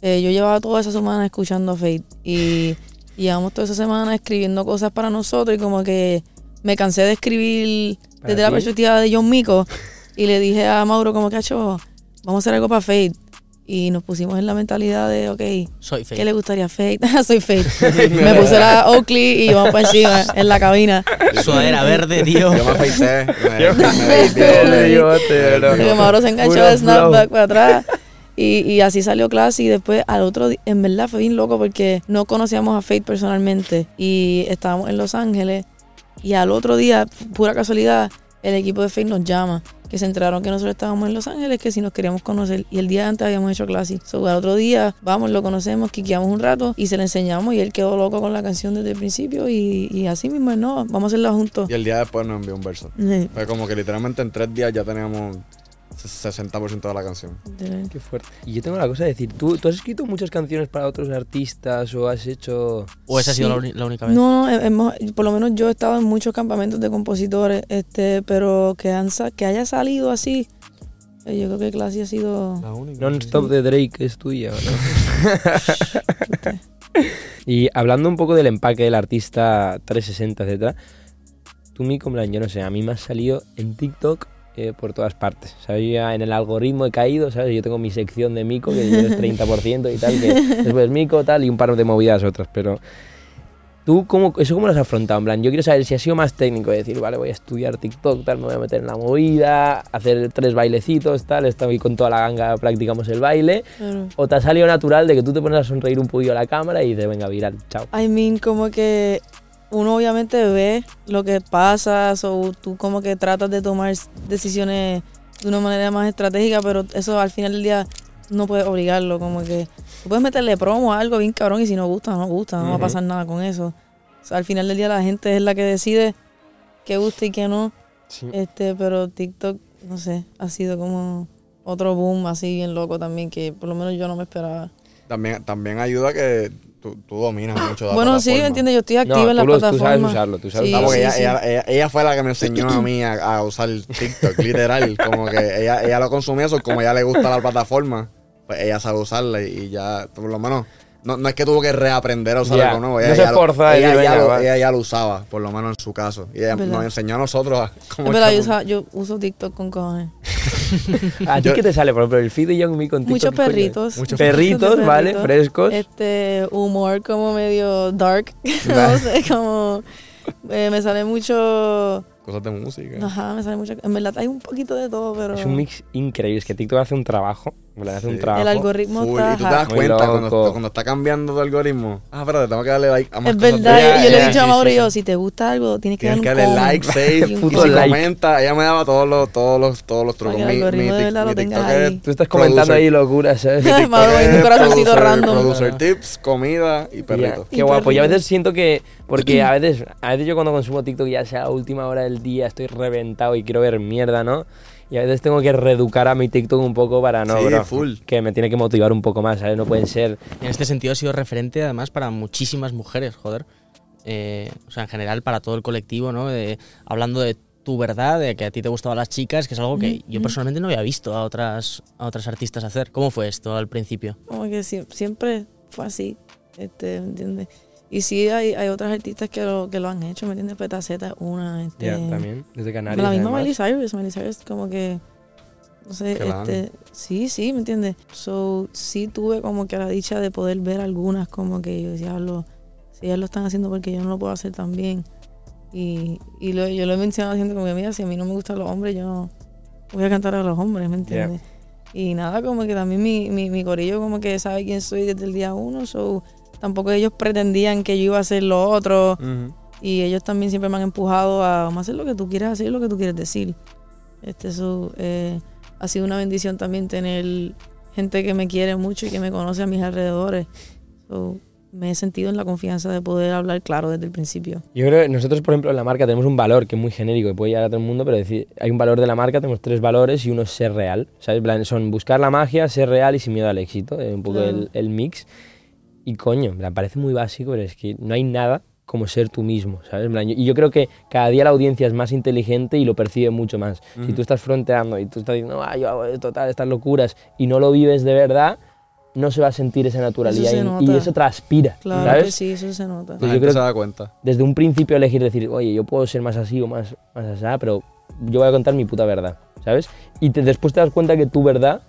Speaker 4: eh, yo llevaba toda esa semana escuchando Fate. Y, y llevamos toda esa semana escribiendo cosas para nosotros. Y como que me cansé de escribir
Speaker 1: ¿Para
Speaker 4: desde la
Speaker 1: ti?
Speaker 4: perspectiva de John Mico. Y le dije a Mauro, como que, "Acho, vamos a hacer algo para Fate. Y nos pusimos en la mentalidad de, ok,
Speaker 6: Soy fake.
Speaker 4: ¿qué le gustaría a Fate? Soy Fate. me puse la Oakley y vamos para encima en la cabina.
Speaker 6: Sudadera verde, tío.
Speaker 5: Yo me afeité.
Speaker 1: Yo
Speaker 5: me
Speaker 1: afeité,
Speaker 4: Mauro se enganchó de snapback para atrás. Y, y así salió clase y después al otro día, en verdad fue bien loco porque no conocíamos a Faith personalmente y estábamos en Los Ángeles y al otro día, pura casualidad, el equipo de Faith nos llama, que se enteraron que nosotros estábamos en Los Ángeles, que si nos queríamos conocer y el día antes habíamos hecho clase. So, al otro día, vamos, lo conocemos, quiqueamos un rato y se le enseñamos y él quedó loco con la canción desde el principio y, y así mismo, no, vamos a hacerla juntos.
Speaker 5: Y el día después nos envió un verso.
Speaker 4: Sí.
Speaker 5: Fue como que literalmente en tres días ya teníamos 60% de la canción.
Speaker 1: Qué fuerte. Y yo tengo la cosa de decir, ¿tú, ¿tú has escrito muchas canciones para otros artistas o has hecho...?
Speaker 6: ¿O esa ha sido la, única vez?
Speaker 4: No, no, he- hemos- por lo menos yo he estado en muchos campamentos de compositores, este, pero que, han, sa- que haya salido así, eh, yo creo que Classy ha sido...
Speaker 5: La única.
Speaker 1: Non-Stop de Drake es tuya, ¿o ¿no? y hablando un poco del empaque del artista 360, etcétera, tú, en plan, yo no sé, a mí me has salido en TikTok eh, por todas partes. ¿sabes? Yo en el algoritmo he caído, ¿sabes? Yo tengo mi sección de Mico, que es 30% y tal, que después Mico, tal, y un par de movidas otras, pero... ¿Tú cómo, eso cómo lo has afrontado? En plan, yo quiero saber si ha sido más técnico de decir, vale, voy a estudiar TikTok, tal, me voy a meter en la movida, hacer tres bailecitos, tal, estoy con toda la ganga, practicamos el baile,
Speaker 4: Pero,
Speaker 1: o te ha salido natural de que tú te pones a sonreír un poquillo a la cámara y dices, venga, viral, chao.
Speaker 4: I mean, como que uno obviamente ve lo que pasa, o tú como que tratas de tomar decisiones de una manera más estratégica, pero eso al final del día no puedes obligarlo, como que tú puedes meterle promo a algo bien cabrón y si no gusta, no gusta, no va a pasar nada con eso. O sea, al final del día la gente es la que decide qué gusta y qué no. Este, pero TikTok, no sé, ha sido como otro boom así bien loco también que por lo menos yo no me esperaba.
Speaker 5: También, también ayuda que tú, tú dominas mucho la
Speaker 4: Bueno, sí,
Speaker 5: plataforma.
Speaker 4: ¿me entiendes? Yo estoy
Speaker 1: No,
Speaker 4: activa en la
Speaker 1: tú, lo- tú
Speaker 4: plataforma.
Speaker 1: sabes usarlo, tú sabes
Speaker 4: Sí, sí,
Speaker 5: ella,
Speaker 4: sí.
Speaker 5: ella, ella- ella fue la que me enseñó a mí a, a usar TikTok, literal. Como que ella, ella lo consumía eso, como a ella le gusta la plataforma, pues ella sabe usarla y, y ya, por lo menos, no, no es que tuvo que reaprender a usar
Speaker 1: Ya,
Speaker 5: algo nuevo.
Speaker 1: no
Speaker 5: Ella,
Speaker 1: se
Speaker 5: ya lo-
Speaker 1: esforza
Speaker 5: ella, ya lo,
Speaker 1: va.
Speaker 5: ella ya lo usaba, por lo menos en su caso. Y ella
Speaker 4: Es verdad.
Speaker 5: nos enseñó a nosotros a
Speaker 4: Es
Speaker 5: cómo
Speaker 4: verdad, yo,
Speaker 5: echar-
Speaker 4: usa- yo uso TikTok con cojones.
Speaker 1: ¿A ti qué te sale? Por ejemplo, el feed de Young Me con TikTok.
Speaker 4: Muchos perritos.
Speaker 5: Muchos
Speaker 1: perritos, ¿vale? Frescos.
Speaker 4: Este, humor como medio dark. No sé, como... eh, me sale mucho...
Speaker 5: cosas de música.
Speaker 4: Ajá, me sale mucho... En verdad hay un poquito de todo, pero...
Speaker 1: Es un mix increíble. Es que TikTok hace un trabajo. verdad, Hace un
Speaker 5: Sí.
Speaker 1: trabajo.
Speaker 4: El algoritmo
Speaker 5: Full.
Speaker 4: está...
Speaker 5: Y tú te das cuenta cuando, cuando está cambiando tu algoritmo. Ah, espérate, tengo que darle like a más
Speaker 4: Es
Speaker 5: cosas de-
Speaker 4: verdad, yo, yo le he dicho a Mauro yo, si te gusta algo, tienes que
Speaker 5: Tienes que
Speaker 4: darle
Speaker 5: darle
Speaker 4: un
Speaker 5: like,
Speaker 4: comment.
Speaker 5: save,
Speaker 4: Y un
Speaker 5: y
Speaker 1: puto
Speaker 5: si
Speaker 1: like.
Speaker 5: comenta, ella me daba todos los, todos los, todos los trucos.
Speaker 4: Que
Speaker 5: Mi,
Speaker 4: algoritmo de
Speaker 5: mi,
Speaker 4: verdad
Speaker 5: mi
Speaker 4: lo tengas
Speaker 5: TikTok es
Speaker 4: ahí.
Speaker 1: Tú estás comentando
Speaker 5: producer-
Speaker 1: ahí locuras, ¿sabes?
Speaker 5: mi TikTok
Speaker 4: Mauro, un corazoncito random.
Speaker 5: Producer tips, comida y perrito.
Speaker 1: Ya, Qué guapo. Y a veces siento que. Porque a veces, a veces yo cuando consumo TikTok, ya sea a última hora del día, estoy reventado y quiero ver mierda, ¿no? Y a veces tengo que reeducar a mi TikTok un poco para no,
Speaker 5: Sí,
Speaker 1: bro,
Speaker 5: full.
Speaker 1: Que me tiene que motivar un poco más, ¿sabes? No pueden ser.
Speaker 6: En este sentido ha sido referente además para muchísimas mujeres, joder. Eh, o sea, en general para todo el colectivo, ¿no? De- hablando de tu verdad, de que a ti te gustaban las chicas, que es algo que yo personalmente no había visto a otras, a otras artistas hacer. ¿Cómo fue esto al principio?
Speaker 4: Como que sie- siempre fue así, este, ¿me entiendes? Y sí hay, hay otras artistas que lo, que lo han hecho, ¿me entiendes? Petaceta una, este...
Speaker 1: Ya, también. Desde Canarias.
Speaker 4: La misma
Speaker 1: además.
Speaker 4: Miley Cyrus, Miley Cyrus como que
Speaker 5: Que la
Speaker 4: este, sí, sí, ¿me entiendes? So, sí tuve como que la dicha de poder ver algunas como que yo decía, "Lo- si ellas lo están haciendo porque yo no lo puedo hacer tan bien. Y, y lo- yo lo he mencionado gente como que, mira, si a mí no me gustan los hombres, yo no voy a cantar a los hombres, ¿me entiendes? Y nada, como que también mi, mi, mi corillo como que sabe quién soy desde el día uno, so, tampoco ellos pretendían que yo iba a hacer lo otro.
Speaker 5: Ujú.
Speaker 4: Y ellos también siempre me han empujado a vamos a hacer lo que tú quieras hacer lo que tú quieres decir. Este, eso eh, ha sido una bendición también tener gente que me quiere mucho y que me conoce a mis alrededores. So, me he sentido en la confianza de poder hablar claro desde el principio.
Speaker 1: Yo creo que nosotros, por ejemplo, en la marca tenemos un valor que es muy genérico, que puede llegar a todo el mundo, pero decir, hay un valor de la marca, tenemos tres valores y uno es ser real. ¿sabes? Son buscar la magia, ser real y sin miedo al éxito, eh, un poco
Speaker 4: Claro.
Speaker 1: el, el mix. Y coño, me parece muy básico, pero es que no hay nada como ser tú mismo, ¿sabes? Y yo creo que cada día la audiencia es más inteligente y lo percibe mucho más. Si tú estás fronteando y tú estás diciendo, ah, yo hago esto, tal, estas locuras, y no lo vives de verdad, no se va a sentir esa naturalidad
Speaker 4: se
Speaker 1: y- y, eso transpira,
Speaker 4: Claro
Speaker 1: ¿sabes?
Speaker 4: que sí, eso se nota.
Speaker 1: Pues yo creo
Speaker 5: se da cuenta.
Speaker 1: desde un principio elegir decir, oye, yo puedo ser más así o más, más así, pero yo voy a contar mi puta verdad, ¿sabes? Y te- después te das cuenta que tu verdad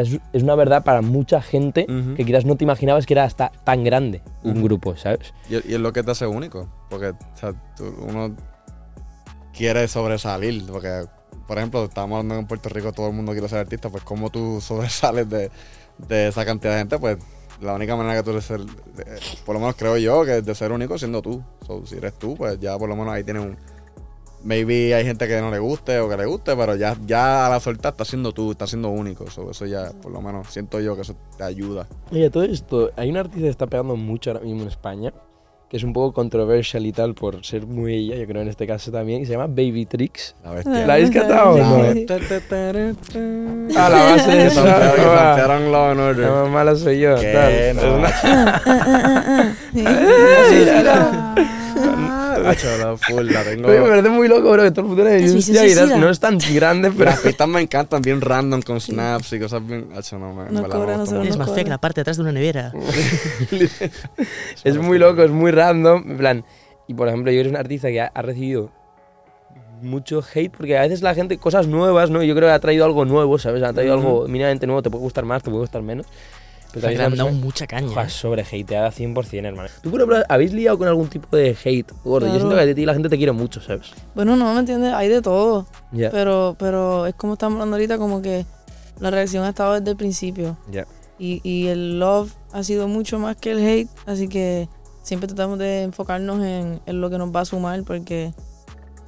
Speaker 1: es una verdad para mucha gente que quizás no te imaginabas que era hasta tan grande un grupo, ¿sabes?
Speaker 5: Y, y es lo que te hace único. Porque o sea, tú- uno quiere sobresalir. Porque, por ejemplo, estábamos hablando en Puerto Rico todo el mundo quiere ser artista. Pues, ¿cómo tú sobresales de, de esa cantidad de gente? Pues, la única manera que tú eres ser, por lo menos creo yo, que es de ser único siendo tú. So, si eres tú, pues ya por lo menos ahí tienes un. Maybe hay gente que no le guste o que le guste, pero ya, ya a la suelta está siendo tú, está siendo único. So, eso ya, por lo menos, siento yo que eso te ayuda.
Speaker 1: Oye, todo esto, hay un artista que está pegando mucho ahora mismo en España, que es un poco controversial y tal por ser muy ella, yo creo en este caso también, que se llama Baby Tricks.
Speaker 5: La bestia.
Speaker 1: ¿La habéis cantado no? A la base de
Speaker 5: and Order.
Speaker 1: La más mala soy yo.
Speaker 5: ¿Qué?
Speaker 1: tal.
Speaker 5: No,
Speaker 1: Es una-
Speaker 5: Hacho, la full, la tengo.
Speaker 1: Oye, me parece muy loco, bro, que todo el futuro de
Speaker 4: sí,
Speaker 1: no es tan grande, pero...
Speaker 5: Las pistas me encantan, bien random, con snaps y cosas bien. Hacho, no, me,
Speaker 4: No
Speaker 5: verdad
Speaker 4: cobra,
Speaker 5: me
Speaker 4: no.
Speaker 6: Es más fea que la parte de atrás de una nevera.
Speaker 1: es muy loco, es muy random, en plan... Y por ejemplo, yo creo que es un artista que ha, ha recibido mucho hate porque a veces la gente, cosas nuevas, ¿no? Yo creo que ha traído algo nuevo, ¿sabes? Ha traído algo mínimamente nuevo, te puede gustar más, te puede gustar menos. Pero
Speaker 6: le han dado mucha caña.
Speaker 1: Joder,
Speaker 6: ¿eh?
Speaker 1: sobre hateada 100%, hermano. ¿Tú, por ejemplo, habéis liado con algún tipo de hate gordo? Yo
Speaker 4: Claro.
Speaker 1: siento que a ti la gente te quiere mucho, ¿sabes?
Speaker 4: Bueno, no, ¿me entiendes? Hay de todo.
Speaker 1: Ya,
Speaker 4: Pero, pero es como estamos hablando ahorita, como que la reacción ha estado desde el principio.
Speaker 1: ya.
Speaker 4: Y, y el love ha sido mucho más que el hate, así que siempre tratamos de enfocarnos en, en lo que nos va a sumar, porque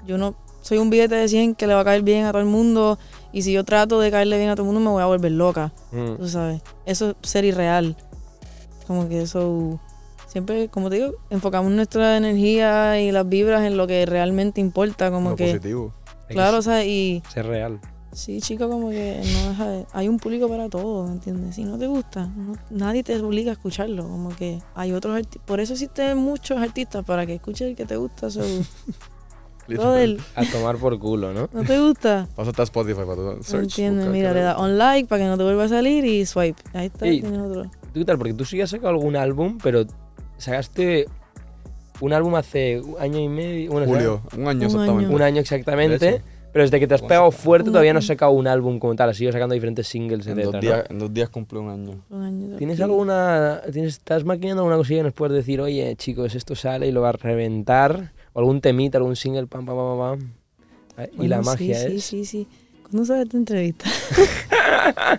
Speaker 4: yo no soy un billete de 100 que le va a caer bien a todo el mundo, y si yo trato de caerle bien a todo el mundo me voy a volver loca,
Speaker 1: Mm.
Speaker 4: tú sabes. Eso es ser irreal. Como que eso... Siempre, como te digo, enfocamos nuestra energía y las vibras en lo que realmente importa, como
Speaker 5: Lo
Speaker 4: que...
Speaker 5: positivo.
Speaker 4: Claro, o sea, y...
Speaker 1: Ser real.
Speaker 4: Sí, chico, como que no deja de- hay un público para todo, ¿me entiendes? Si no te gusta, no- nadie te obliga a escucharlo, como que hay otros artistas, por eso existen muchos artistas para que escuches el que te gusta, so, brother,
Speaker 1: A tomar por culo, ¿no?
Speaker 4: no te gusta,
Speaker 5: Pásate a Spotify para tu
Speaker 4: ¿me
Speaker 5: search.
Speaker 4: entiendes?
Speaker 5: buscar
Speaker 4: Mira, le das on like para que no te vuelva a salir y swipe, ahí está,
Speaker 1: Ey.
Speaker 4: tienes otro.
Speaker 1: ¿Tú qué tal? Porque tú sí has sacado algún álbum, pero sacaste un álbum hace un año y medio. Bueno,
Speaker 5: Julio, un año exactamente.
Speaker 1: Un año exactamente. Pero desde que te has pegado fuerte todavía no has
Speaker 4: año.
Speaker 1: sacado un álbum como tal. Has ido sacando diferentes singles,
Speaker 5: En
Speaker 1: etc.
Speaker 5: dos, días, en dos días cumple un año.
Speaker 4: Un año
Speaker 1: ¿Tienes
Speaker 4: aquí.
Speaker 1: alguna. Tienes, ¿Estás maquinando alguna cosilla que nos puedes decir, oye, chicos, esto sale y lo va a reventar? O algún temita, algún single, pam, pam, pam, pam. pam. Y la magia
Speaker 4: sí,
Speaker 1: es.
Speaker 4: Sí, sí, sí. ¿Cuándo sale esta entrevista?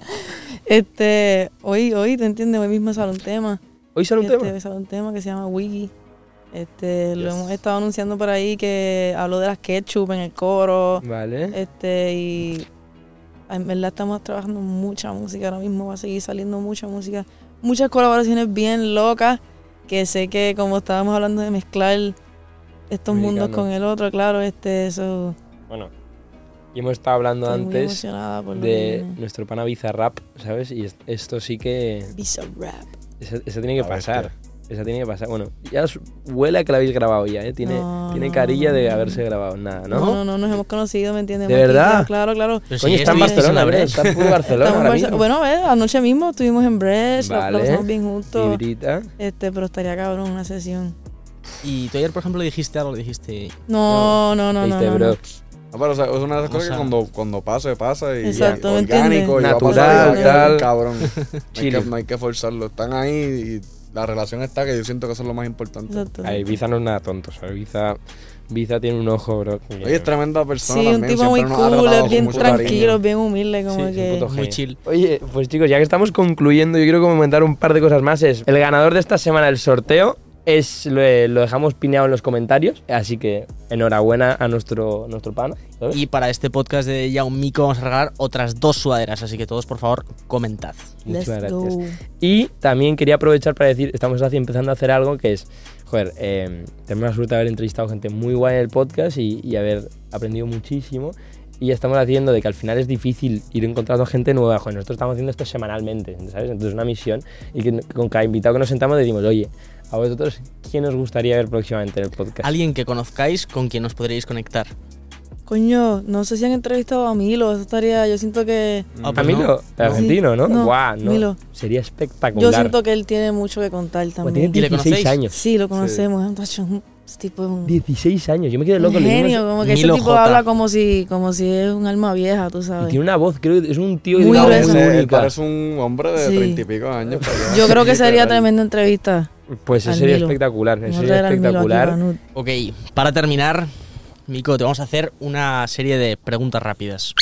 Speaker 4: este, hoy, hoy, ¿te entiendes? Hoy mismo sale un tema.
Speaker 1: Hoy sale un
Speaker 4: este,
Speaker 1: tema.
Speaker 4: sale un tema que se llama Wiggy. Este, lo hemos estado anunciando por ahí que habló de las ketchup en el coro.
Speaker 1: Vale.
Speaker 4: Este, y en verdad estamos trabajando mucha música ahora mismo. Va a seguir saliendo mucha música. Muchas colaboraciones bien locas. Que sé que como estábamos hablando de mezclar estos mundos con el otro, claro, este, eso.
Speaker 1: Bueno. Y hemos estado hablando
Speaker 4: Estoy
Speaker 1: antes
Speaker 4: lo
Speaker 1: de nuestro pana Bizarrap, ¿sabes? Y es- esto sí que.
Speaker 4: Visa Rap.
Speaker 1: Eso, eso tiene que
Speaker 5: La
Speaker 1: pasar. Eso tiene que pasar. Bueno, ya huele a que lo habéis grabado ya, ¿eh? Tiene,
Speaker 4: No,
Speaker 1: tiene
Speaker 4: no,
Speaker 1: carilla de haberse grabado. Nada, ¿no?
Speaker 4: No, no, no, nos hemos conocido, ¿me entiendes?
Speaker 1: ¿De verdad?
Speaker 4: Claro, claro.
Speaker 6: Pero
Speaker 1: Coño,
Speaker 6: si
Speaker 1: está en Barcelona,
Speaker 6: la. Brecht.
Speaker 1: Está en Barcelona
Speaker 4: en
Speaker 1: ahora
Speaker 4: Barce-
Speaker 1: mismo.
Speaker 4: Bueno, ves, anoche mismo estuvimos en Brecht, la- la
Speaker 1: Vale.
Speaker 4: pasamos bien juntos.
Speaker 1: Librita.
Speaker 4: Este, pero estaría cabrón una sesión.
Speaker 6: Y tú ayer, por ejemplo, le dijiste algo, le dijiste...
Speaker 4: No, no, no, no.
Speaker 1: Viste,
Speaker 4: no,
Speaker 1: bro.
Speaker 4: no.
Speaker 5: No, pero o sea, es una de esas cosas
Speaker 6: sea-
Speaker 5: que cuando, cuando pase, pasa y
Speaker 4: Exacto, ¿me
Speaker 5: orgánico y
Speaker 1: Natural,
Speaker 5: y
Speaker 1: tal.
Speaker 5: cabrón. No hay, que, no hay que forzarlo. Están ahí y la relación está que yo siento que eso es lo más importante.
Speaker 4: Exacto.
Speaker 1: A Ibiza no es nada tonto, o sea, Ibiza, Ibiza tiene un ojo, bro.
Speaker 5: Oye, es tremenda persona
Speaker 4: Sí, un
Speaker 5: también.
Speaker 4: tipo muy
Speaker 5: siempre ha
Speaker 4: cool, es bien tranquilo,
Speaker 5: cariño.
Speaker 4: bien humilde, como
Speaker 1: Sí, un
Speaker 4: que...
Speaker 1: puto
Speaker 6: Muy chill.
Speaker 1: Oye, pues chicos, ya que estamos concluyendo, yo quiero comentar un par de cosas más. Es el ganador de esta semana del sorteo. Es, lo, lo dejamos pineado en los comentarios. Así que enhorabuena a nuestro, nuestro pana. ¿sabes?
Speaker 6: Y para este podcast de Ya un Mico vamos a regalar otras dos sudaderas, así que todos por favor comentad.
Speaker 4: Let's
Speaker 1: Muchísimas
Speaker 4: go.
Speaker 1: gracias. Y también quería aprovechar para decir, estamos así empezando a hacer algo que es, joder, eh, tenemos la suerte de haber entrevistado gente muy guay en el podcast y, y haber aprendido muchísimo. Y ya estamos haciendo de que al final es difícil ir encontrando gente nueva. Joder, nosotros estamos haciendo esto semanalmente, ¿sabes? Entonces es una misión y que con cada invitado que nos sentamos decimos, oye, a vosotros, ¿quién os gustaría ver próximamente en el podcast?
Speaker 6: Alguien que conozcáis con quien os podríais conectar.
Speaker 4: Coño, no sé si han entrevistado a Milo, eso estaría, yo siento que...
Speaker 6: Ah,
Speaker 1: A
Speaker 6: pues
Speaker 1: Milo,
Speaker 6: no.
Speaker 1: argentino, ¿no?
Speaker 4: No,
Speaker 1: Guau, no.
Speaker 4: Milo.
Speaker 1: Sería espectacular.
Speaker 4: Yo siento que él tiene mucho que contar
Speaker 1: Pues tiene
Speaker 4: también.
Speaker 6: ¿Y le
Speaker 1: 16
Speaker 6: conocéis?
Speaker 1: años.
Speaker 4: Sí, lo conocemos, es tipo un,
Speaker 1: 16 años, yo me quedé loco.
Speaker 4: genio, como que ese tipo
Speaker 6: J.
Speaker 4: habla como si, como si es un alma vieja, tú
Speaker 1: Y
Speaker 4: sabes.
Speaker 1: tiene una voz, creo que es un tío
Speaker 4: Muy
Speaker 1: de
Speaker 5: parece un hombre de
Speaker 4: Sí.
Speaker 5: treinta y pico años. pero
Speaker 4: Yo creo que sería tremenda entrevista.
Speaker 1: Pues eso sería
Speaker 4: Milo.
Speaker 1: espectacular, eso sería
Speaker 4: aquí,
Speaker 1: espectacular.
Speaker 6: Ok, para terminar, Mico, te vamos a hacer una serie de preguntas rápidas.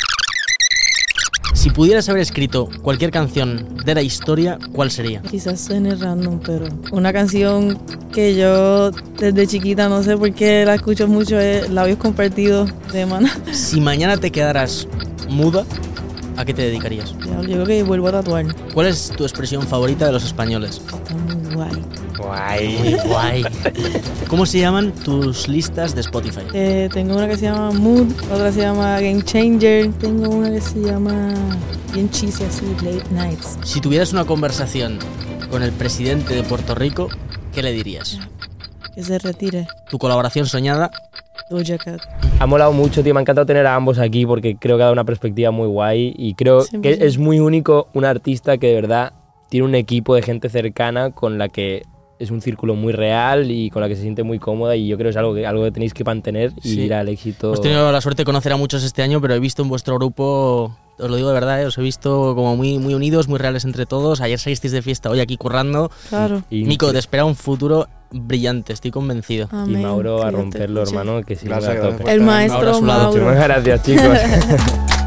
Speaker 6: Si pudieras haber escrito cualquier canción de la historia, ¿cuál sería?
Speaker 4: Quizás suene random, pero una canción que yo desde chiquita no sé por qué la escucho mucho es Labios Compartidos de Mana.
Speaker 6: Si mañana te quedaras muda, ¿a qué te dedicarías?
Speaker 4: Yo creo que vuelvo a tatuar.
Speaker 6: ¿Cuál es tu expresión favorita de los españoles?
Speaker 4: Está muy guay.
Speaker 1: Guay.
Speaker 6: Guay. ¿Cómo se llaman tus listas de Spotify?
Speaker 4: Eh, tengo una que se llama Mood, otra se llama Game Changer, tengo una que se llama bien cheesy así, Late Nights.
Speaker 6: Si tuvieras una conversación con el presidente de Puerto Rico, ¿qué le dirías?
Speaker 4: Que se retire.
Speaker 6: Tu colaboración soñada,
Speaker 4: Doja Cat.
Speaker 1: Ha molado mucho, tío. Me ha encantado tener a ambos aquí porque creo que ha dado una perspectiva muy guay y creo
Speaker 4: Siempre
Speaker 1: que es muy único un artista que de verdad tiene un equipo de gente cercana con la que es un círculo muy real y con la que se siente muy cómoda y yo creo que es algo que, algo que tenéis que mantener y
Speaker 6: Sí.
Speaker 1: ir al éxito.
Speaker 6: Hemos tenido la suerte de conocer a muchos este año, pero he visto en vuestro grupo, os lo digo de verdad, eh, os he visto como muy, muy unidos, muy reales entre todos. Ayer salisteis de fiesta, hoy aquí currando.
Speaker 4: Claro.
Speaker 1: Y,
Speaker 6: Nico, te espera un futuro brillante, estoy convencido.
Speaker 1: y
Speaker 4: Amén.
Speaker 1: Mauro
Speaker 4: Que
Speaker 1: a romperlo, hermano, que sí
Speaker 5: Gracias, gracias
Speaker 4: El maestro
Speaker 6: su lado.
Speaker 4: Mauro.
Speaker 1: Muchísimas gracias, chicos.